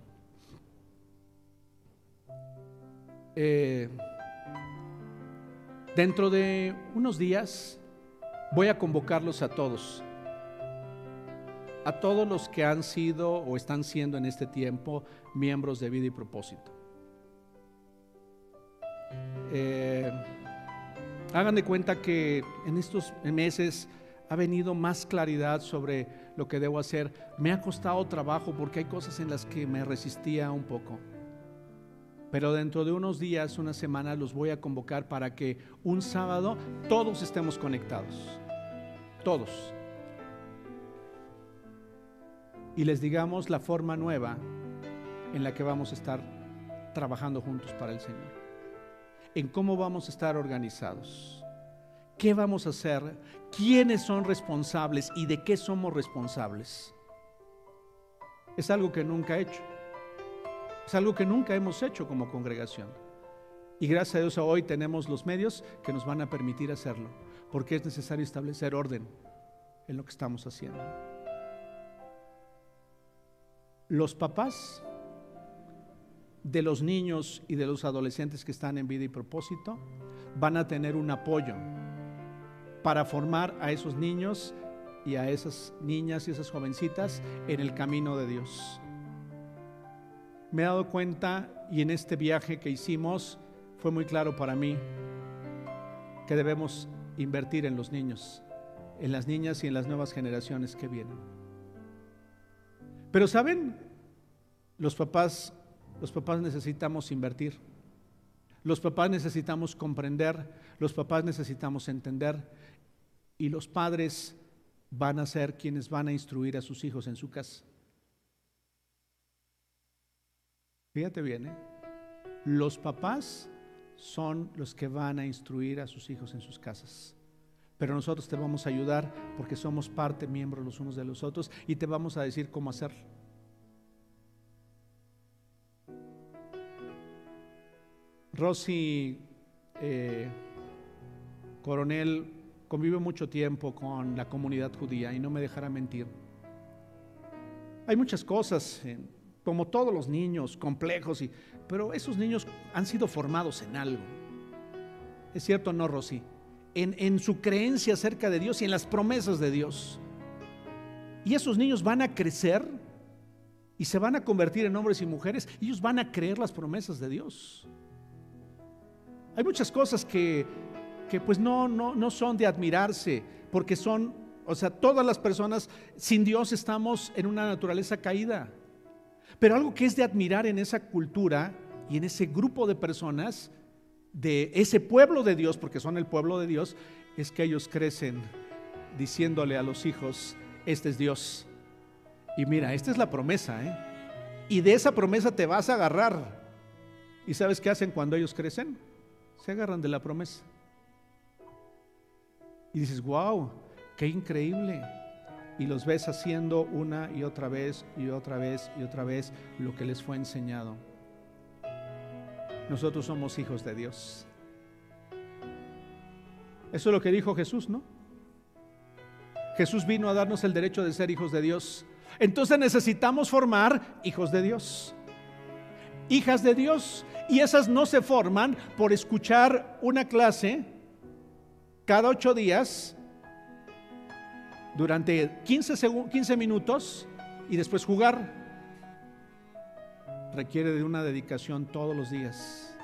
Eh, Dentro de unos días voy a convocarlos a todos, a todos los que han sido o están siendo en este tiempo miembros de vida y propósito. Eh, hagan de cuenta que en estos meses ha venido más claridad sobre lo que debo hacer. Me ha costado trabajo porque hay cosas en las que me resistía un poco. Pero dentro de unos días, una semana, los voy a convocar para que un sábado todos estemos conectados. Todos. Y les digamos la forma nueva en la que vamos a estar trabajando juntos para el Señor. En cómo vamos a estar organizados. ¿Qué vamos a hacer? ¿Quiénes son responsables y de qué somos responsables? Es algo que nunca he hecho. Es algo que nunca hemos hecho como congregación. Y gracias a Dios hoy tenemos los medios que nos van a permitir hacerlo, porque es necesario establecer orden en lo que estamos haciendo. Los papás de los niños y de los adolescentes que están en vida y propósito van a tener un apoyo para formar a esos niños y a esas niñas y esas jovencitas en el camino de Dios me he dado cuenta y en este viaje que hicimos fue muy claro para mí que debemos invertir en los niños, en las niñas y en las nuevas generaciones que vienen. Pero saben, los papás, los papás necesitamos invertir. Los papás necesitamos comprender, los papás necesitamos entender y los padres van a ser quienes van a instruir a sus hijos en su casa. Fíjate bien, ¿eh? los papás son los que van a instruir a sus hijos en sus casas. Pero nosotros te vamos a ayudar porque somos parte, miembros los unos de los otros y te vamos a decir cómo hacerlo. Rosy eh, coronel, convive mucho tiempo con la comunidad judía y no me dejará mentir. Hay muchas cosas, como todos los niños, complejos, y, pero esos niños han sido formados en algo. ¿Es cierto o no, Rosy? En, en su creencia acerca de Dios y en las promesas de Dios. Y esos niños van a crecer y se van a convertir en hombres y mujeres. Ellos van a creer las promesas de Dios. Hay muchas cosas que, que pues no, no, no son de admirarse, porque son o sea, todas las personas sin Dios estamos en una naturaleza caída. Pero algo que es de admirar en esa cultura y en ese grupo de personas, de ese pueblo de Dios, porque son el pueblo de Dios, es que ellos crecen diciéndole a los hijos, este es Dios. Y mira, esta es la promesa, ¿eh? Y de esa promesa te vas a agarrar. ¿Y sabes qué hacen cuando ellos crecen? Se agarran de la promesa. Y dices, wow, Qué increíble. Y los ves haciendo una y otra vez y otra vez y otra vez lo que les fue enseñado. Nosotros somos hijos de Dios. Eso es lo que dijo Jesús, ¿no? Jesús vino a darnos el derecho de ser hijos de Dios. Entonces necesitamos formar hijos de Dios. Hijas de Dios. Y esas no se forman por escuchar una clase cada ocho días durante 15, 15 minutos y después jugar. Requiere de una dedicación todos los días.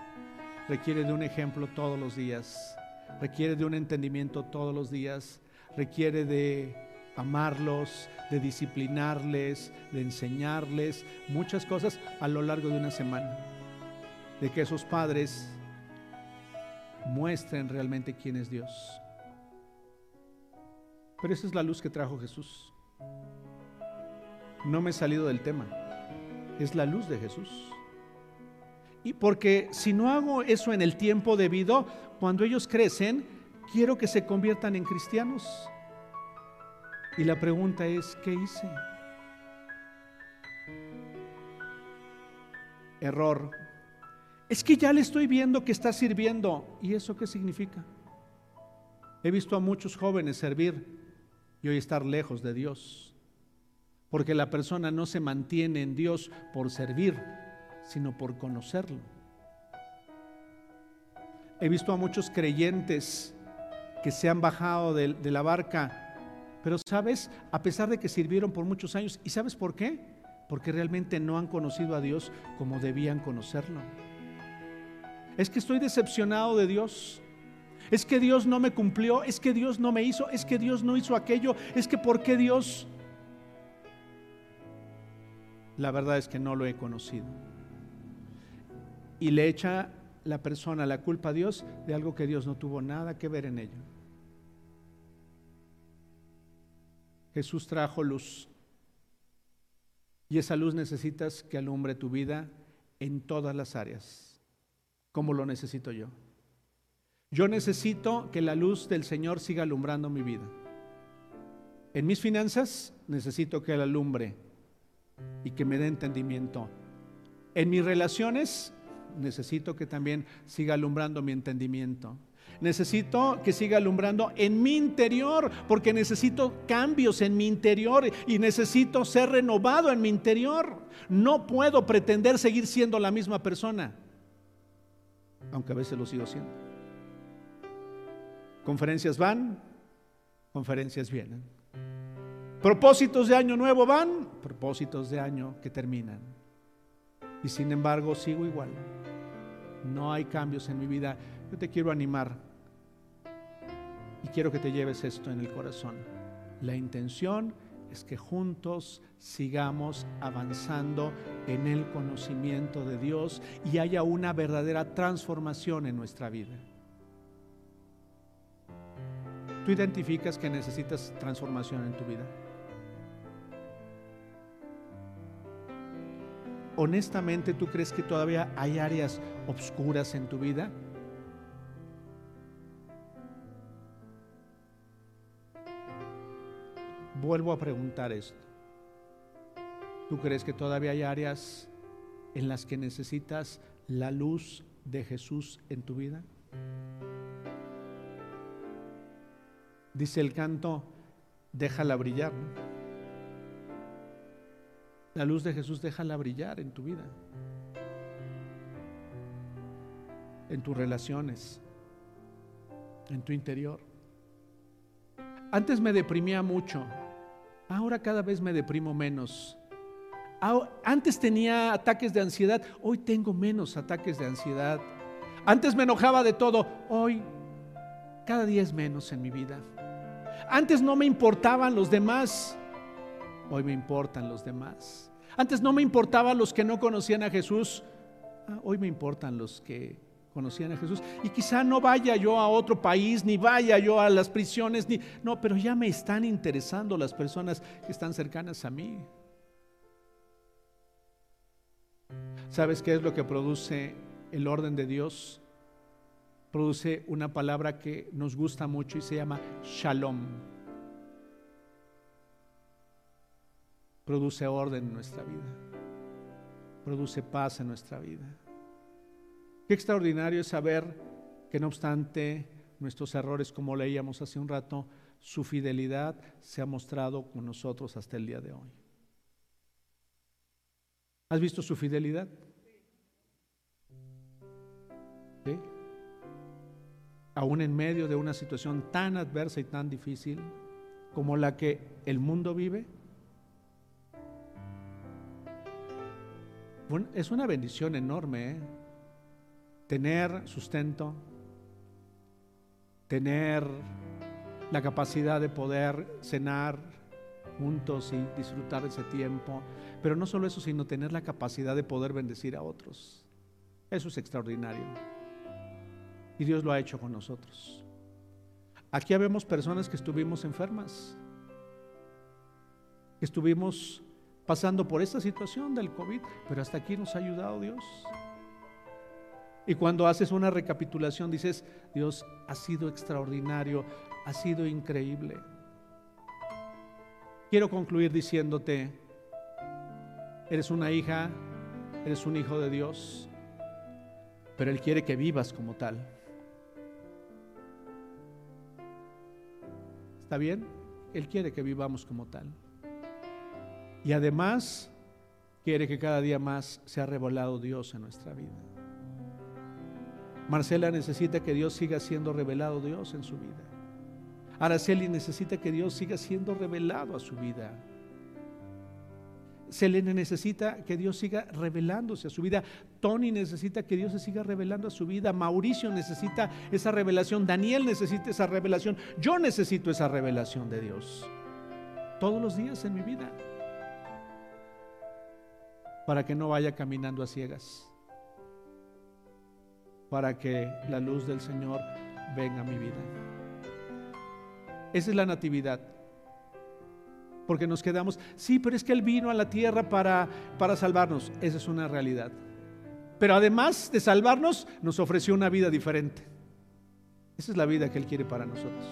Requiere de un ejemplo todos los días. Requiere de un entendimiento todos los días. Requiere de amarlos, de disciplinarles, de enseñarles muchas cosas a lo largo de una semana. De que esos padres muestren realmente quién es Dios. Pero esa es la luz que trajo Jesús. No me he salido del tema. Es la luz de Jesús. Y porque si no hago eso en el tiempo debido, cuando ellos crecen, quiero que se conviertan en cristianos. Y la pregunta es, ¿qué hice? Error. Es que ya le estoy viendo que está sirviendo. ¿Y eso qué significa? He visto a muchos jóvenes servir y hoy estar lejos de Dios. Porque la persona no se mantiene en Dios por servir, sino por conocerlo. He visto a muchos creyentes que se han bajado de, la barca, pero sabes, a pesar de que sirvieron por muchos años, ¿y sabes por qué? Porque realmente no han conocido a Dios como debían conocerlo. Es que estoy decepcionado de Dios. Es que Dios no me cumplió, es que Dios no me hizo, es que Dios no hizo aquello, es que ¿por qué Dios? La verdad es que no lo he conocido. Y le echa la persona la culpa a Dios de algo que Dios no tuvo nada que ver en ello. Jesús trajo luz. Y esa luz necesitas que alumbre tu vida en todas las áreas, como lo necesito yo. Yo necesito que la luz del Señor siga alumbrando mi vida. En mis finanzas necesito que la alumbre y que me dé entendimiento. En mis relaciones necesito que también siga alumbrando mi entendimiento. Necesito que siga alumbrando en mi interior, porque necesito cambios en mi interior y necesito ser renovado en mi interior. No puedo pretender seguir siendo la misma persona, aunque a veces lo sigo siendo. Conferencias van, conferencias vienen. Propósitos de año nuevo van, propósitos de año que terminan. Y sin embargo sigo igual. No hay cambios en mi vida. Yo te quiero animar y quiero que te lleves esto en el corazón. La intención es que juntos sigamos avanzando en el conocimiento de Dios y haya una verdadera transformación en nuestra vida. ¿Tú identificas que necesitas transformación en tu vida? Honestamente, ¿tú crees que todavía hay áreas obscuras en tu vida? Vuelvo a preguntar esto. ¿Tú crees que todavía hay áreas en las que necesitas la luz de Jesús en tu vida? Dice el canto, déjala brillar. La luz de Jesús déjala brillar en tu vida, en tus relaciones, en tu interior. Antes me deprimía mucho, ahora cada vez me deprimo menos. Antes tenía ataques de ansiedad, hoy tengo menos ataques de ansiedad. Antes me enojaba de todo, hoy cada día es menos en mi vida. Antes no me importaban los demás, hoy me importan los demás. Antes no me importaban los que no conocían a Jesús, ah, hoy me importan los que conocían a Jesús. Y quizá no vaya yo a otro país, ni vaya yo a las prisiones, ni... No, pero ya me están interesando las personas que están cercanas a mí. ¿Sabes qué es lo que produce el orden de Dios? Produce una palabra que nos gusta mucho y se llama shalom. Produce orden en nuestra vida. Produce paz en nuestra vida. Qué extraordinario es saber que no obstante nuestros errores, como leíamos hace un rato, su fidelidad se ha mostrado con nosotros hasta el día de hoy. ¿Has visto su fidelidad? ¿Sí? Aún en medio de una situación tan adversa y tan difícil como la que el mundo vive, es una bendición enorme. ¿eh? Tener sustento, tener la capacidad de poder cenar juntos y disfrutar de ese tiempo, pero no solo eso, sino tener la capacidad de poder bendecir a otros. Eso es extraordinario. Y Dios lo ha hecho con nosotros. Aquí habemos personas que estuvimos enfermas, que estuvimos pasando por esta situación del COVID, pero hasta aquí nos ha ayudado Dios. Y cuando haces una recapitulación dices, Dios ha sido extraordinario, ha sido increíble. Quiero concluir diciéndote, eres una hija, eres un hijo de Dios, pero Él quiere que vivas como tal. ¿Está bien? Él quiere que vivamos como tal. Y además quiere que cada día más sea revelado Dios en nuestra vida. Marcela necesita que Dios siga siendo revelado Dios en su vida. Araceli necesita que Dios siga siendo revelado a su vida. Selene necesita que Dios siga revelándose a su vida. Tony necesita que Dios se siga revelando a su vida. Mauricio necesita esa revelación. Daniel necesita esa revelación. Yo necesito esa revelación de Dios. Todos los días en mi vida. Para que no vaya caminando a ciegas para que la luz del Señor venga a mi vida. Esa es la natividad. Porque nos quedamos, sí, pero es que Él vino a la tierra para, para salvarnos. Esa es una realidad. Pero además de salvarnos, nos ofreció una vida diferente. Esa es la vida que Él quiere para nosotros.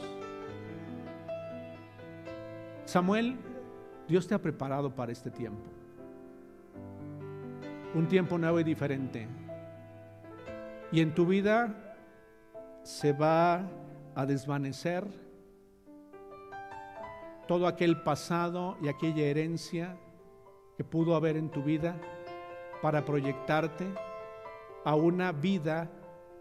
Samuel, Dios te ha preparado para este tiempo. Un tiempo nuevo y diferente y en tu vida se va a desvanecer todo aquel pasado y aquella herencia que pudo haber en tu vida para proyectarte a una vida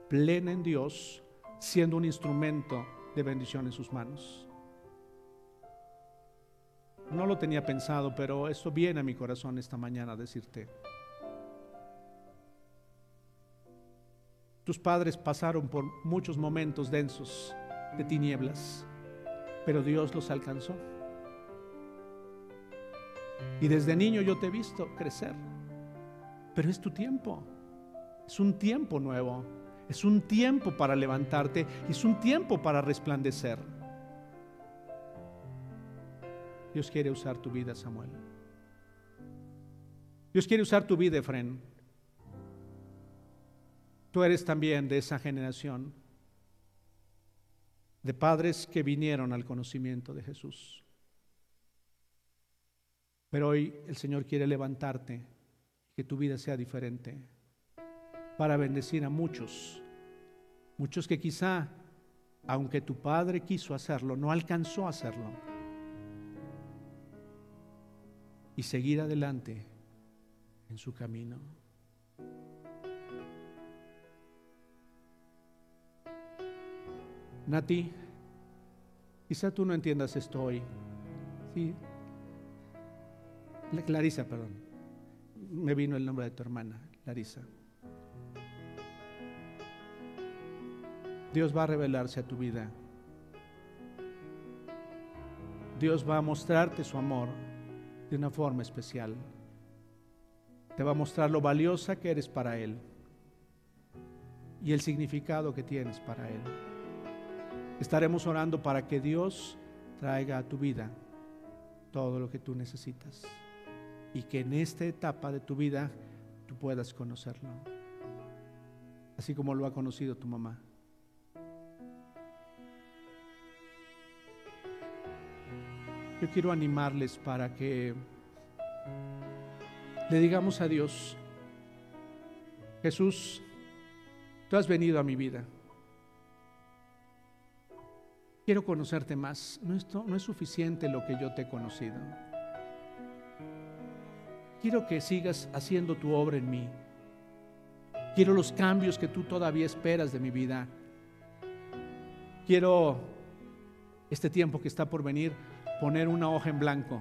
plena en Dios, siendo un instrumento de bendición en sus manos. No lo tenía pensado, pero esto viene a mi corazón esta mañana decirte. Tus padres pasaron por muchos momentos densos de tinieblas, pero Dios los alcanzó. Y desde niño yo te he visto crecer, pero es tu tiempo, es un tiempo nuevo, es un tiempo para levantarte, es un tiempo para resplandecer. Dios quiere usar tu vida, Samuel. Dios quiere usar tu vida, Efren. Tú eres también de esa generación de padres que vinieron al conocimiento de Jesús. Pero hoy el Señor quiere levantarte, que tu vida sea diferente, para bendecir a muchos Muchos que quizá, aunque tu padre quiso hacerlo, no alcanzó a hacerlo. Y seguir adelante en su camino. Nati, quizá tú no entiendas esto hoy. Sí. Clarisa, perdón. Me vino el nombre de tu hermana, Clarisa. Dios va a revelarse a tu vida. Dios va a mostrarte su amor de una forma especial. Te va a mostrar lo valiosa que eres para Él y el significado que tienes para Él. Estaremos orando para que Dios traiga a tu vida todo lo que tú necesitas y que en esta etapa de tu vida tú puedas conocerlo, así como lo ha conocido tu mamá. Yo quiero animarles para que le digamos a Dios, Jesús, tú has venido a mi vida quiero conocerte más. No, no es suficiente lo que yo te he conocido. Quiero que sigas haciendo tu obra en mí. Quiero los cambios que tú todavía esperas de mi vida. Quiero este tiempo que está por venir poner una hoja en blanco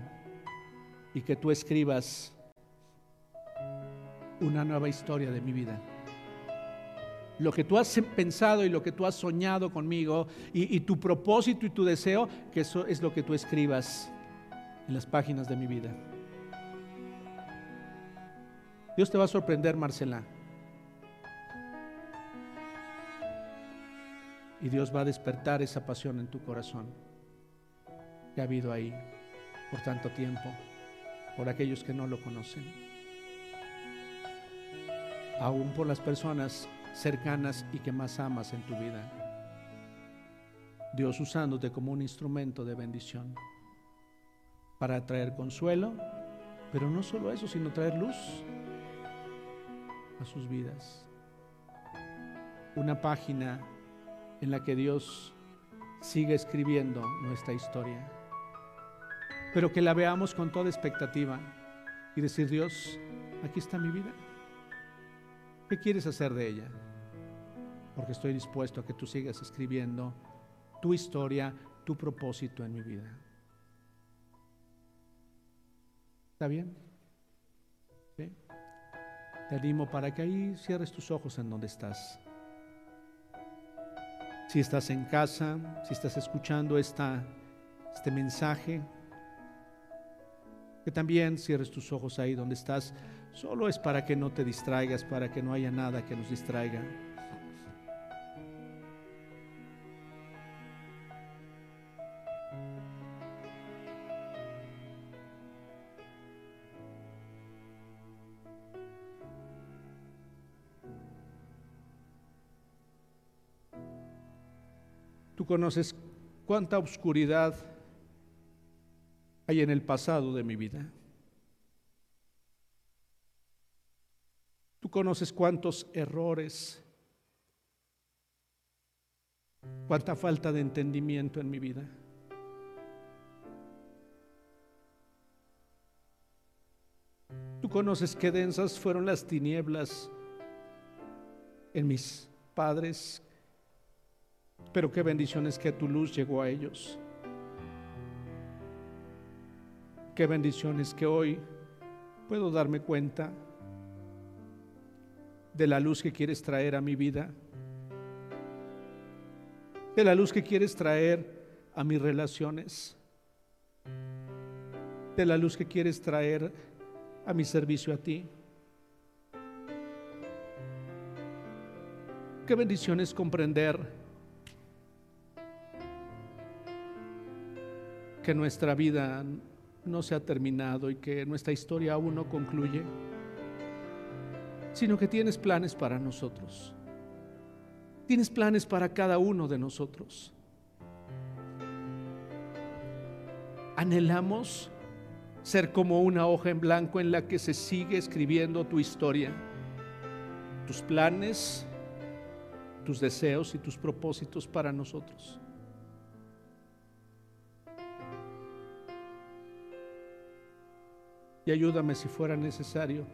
y que tú escribas una nueva historia de mi vida lo que tú has pensado y lo que tú has soñado conmigo y, tu propósito y tu deseo, que eso es lo que tú escribas en las páginas de mi vida. Dios te va a sorprender, Marcela. Y Dios va a despertar esa pasión en tu corazón que ha habido ahí por tanto tiempo, por aquellos que no lo conocen, aún por las personas cercanas y que más amas en tu vida. Dios usándote como un instrumento de bendición para traer consuelo, pero no solo eso, sino traer luz a sus vidas. Una página en la que Dios sigue escribiendo nuestra historia, pero que la veamos con toda expectativa y decir, Dios, aquí está mi vida. ¿Qué quieres hacer de ella? Porque estoy dispuesto a que tú sigas escribiendo tu historia, tu propósito en mi vida. ¿Está bien? Te animo para que ahí cierres tus ojos en donde estás. Si estás en casa, si estás escuchando esta, este mensaje, que también cierres tus ojos ahí donde estás Solo es para que no te distraigas, para que no haya nada que nos distraiga. Tú conoces cuánta oscuridad hay en el pasado de mi vida. Tú conoces cuántos errores, cuánta falta de entendimiento en mi vida. Tú conoces qué densas fueron las tinieblas en mis padres, pero qué bendiciones que tu luz llegó a ellos. Qué bendiciones que hoy puedo darme cuenta de la luz que quieres traer a mi vida, de la luz que quieres traer a mis relaciones, de la luz que quieres traer a mi servicio a ti. Qué bendición es comprender que nuestra vida no se ha terminado y que nuestra historia aún no concluye sino que tienes planes para nosotros. Tienes planes para cada uno de nosotros. Anhelamos ser como una hoja en blanco en la que se sigue escribiendo tu historia, tus planes, tus deseos y tus propósitos para nosotros. Y ayúdame si fuera necesario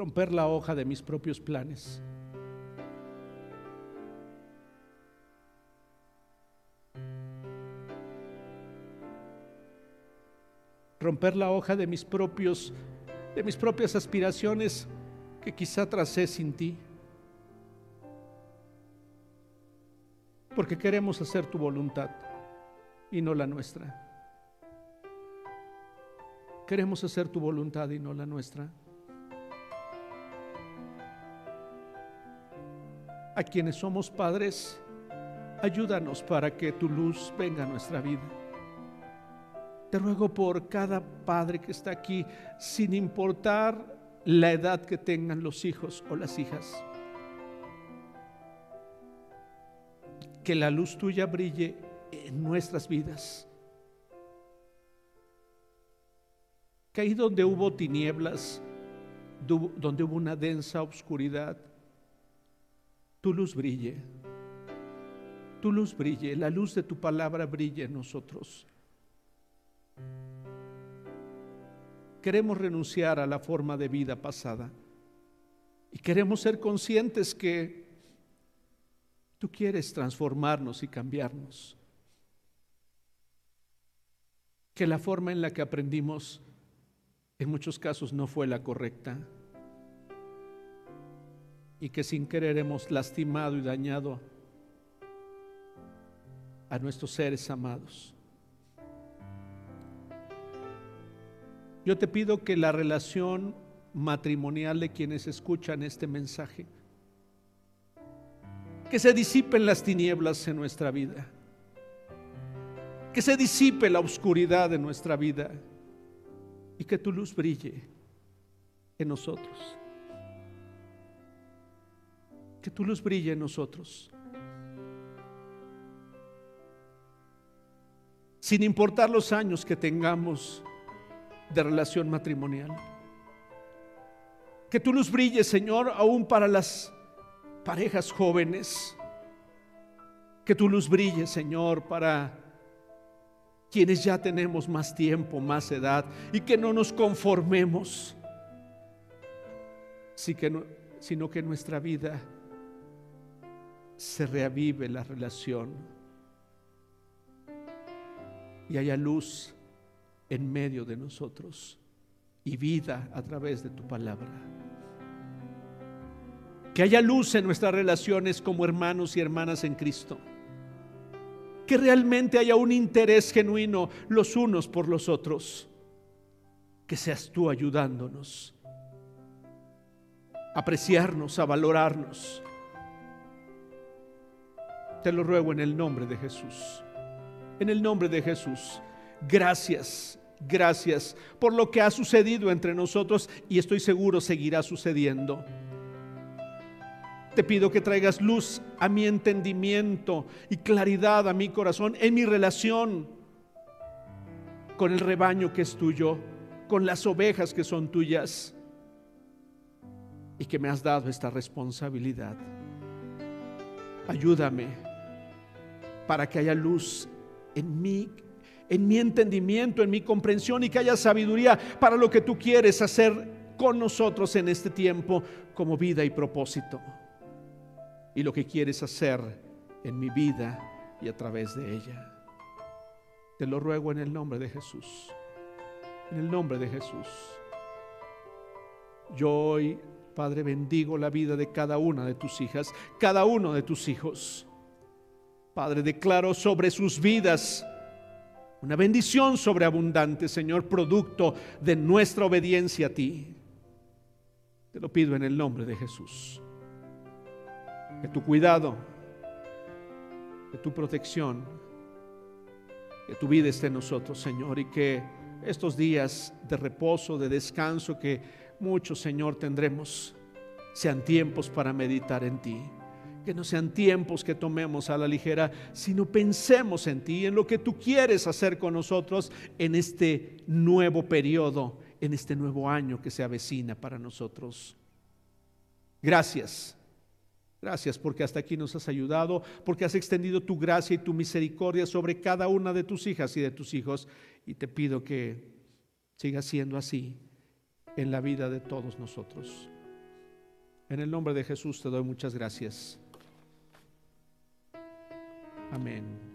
romper la hoja de mis propios planes. romper la hoja de mis propios de mis propias aspiraciones que quizá tracé sin ti. Porque queremos hacer tu voluntad y no la nuestra. Queremos hacer tu voluntad y no la nuestra. A quienes somos padres, ayúdanos para que tu luz venga a nuestra vida. Te ruego por cada padre que está aquí, sin importar la edad que tengan los hijos o las hijas. Que la luz tuya brille en nuestras vidas. Que ahí donde hubo tinieblas, donde hubo una densa oscuridad, tu luz brille. Tu luz brille, la luz de tu palabra brille en nosotros. Queremos renunciar a la forma de vida pasada y queremos ser conscientes que tú quieres transformarnos y cambiarnos. Que la forma en la que aprendimos en muchos casos no fue la correcta y que sin querer hemos lastimado y dañado a nuestros seres amados. Yo te pido que la relación matrimonial de quienes escuchan este mensaje, que se disipen las tinieblas en nuestra vida, que se disipe la oscuridad de nuestra vida y que tu luz brille en nosotros. Que tu luz brille en nosotros. Sin importar los años que tengamos, de relación matrimonial. Que tu luz brille, Señor, aún para las parejas jóvenes. Que tu luz brille, Señor, para quienes ya tenemos más tiempo, más edad, y que no nos conformemos, sino que nuestra vida se reavive la relación y haya luz en medio de nosotros y vida a través de tu palabra. Que haya luz en nuestras relaciones como hermanos y hermanas en Cristo. Que realmente haya un interés genuino los unos por los otros. Que seas tú ayudándonos a apreciarnos, a valorarnos. Te lo ruego en el nombre de Jesús. En el nombre de Jesús. Gracias Gracias por lo que ha sucedido entre nosotros y estoy seguro seguirá sucediendo. Te pido que traigas luz a mi entendimiento y claridad a mi corazón en mi relación con el rebaño que es tuyo, con las ovejas que son tuyas y que me has dado esta responsabilidad. Ayúdame para que haya luz en mí en mi entendimiento, en mi comprensión y que haya sabiduría para lo que tú quieres hacer con nosotros en este tiempo como vida y propósito. Y lo que quieres hacer en mi vida y a través de ella. Te lo ruego en el nombre de Jesús. En el nombre de Jesús. Yo hoy, Padre, bendigo la vida de cada una de tus hijas, cada uno de tus hijos. Padre, declaro sobre sus vidas una bendición sobreabundante, Señor, producto de nuestra obediencia a ti. Te lo pido en el nombre de Jesús. Que tu cuidado, que tu protección, que tu vida esté en nosotros, Señor, y que estos días de reposo, de descanso que muchos, Señor, tendremos, sean tiempos para meditar en ti que no sean tiempos que tomemos a la ligera, sino pensemos en ti, en lo que tú quieres hacer con nosotros en este nuevo periodo, en este nuevo año que se avecina para nosotros. Gracias. Gracias porque hasta aquí nos has ayudado, porque has extendido tu gracia y tu misericordia sobre cada una de tus hijas y de tus hijos. Y te pido que siga siendo así en la vida de todos nosotros. En el nombre de Jesús te doy muchas gracias. Amén.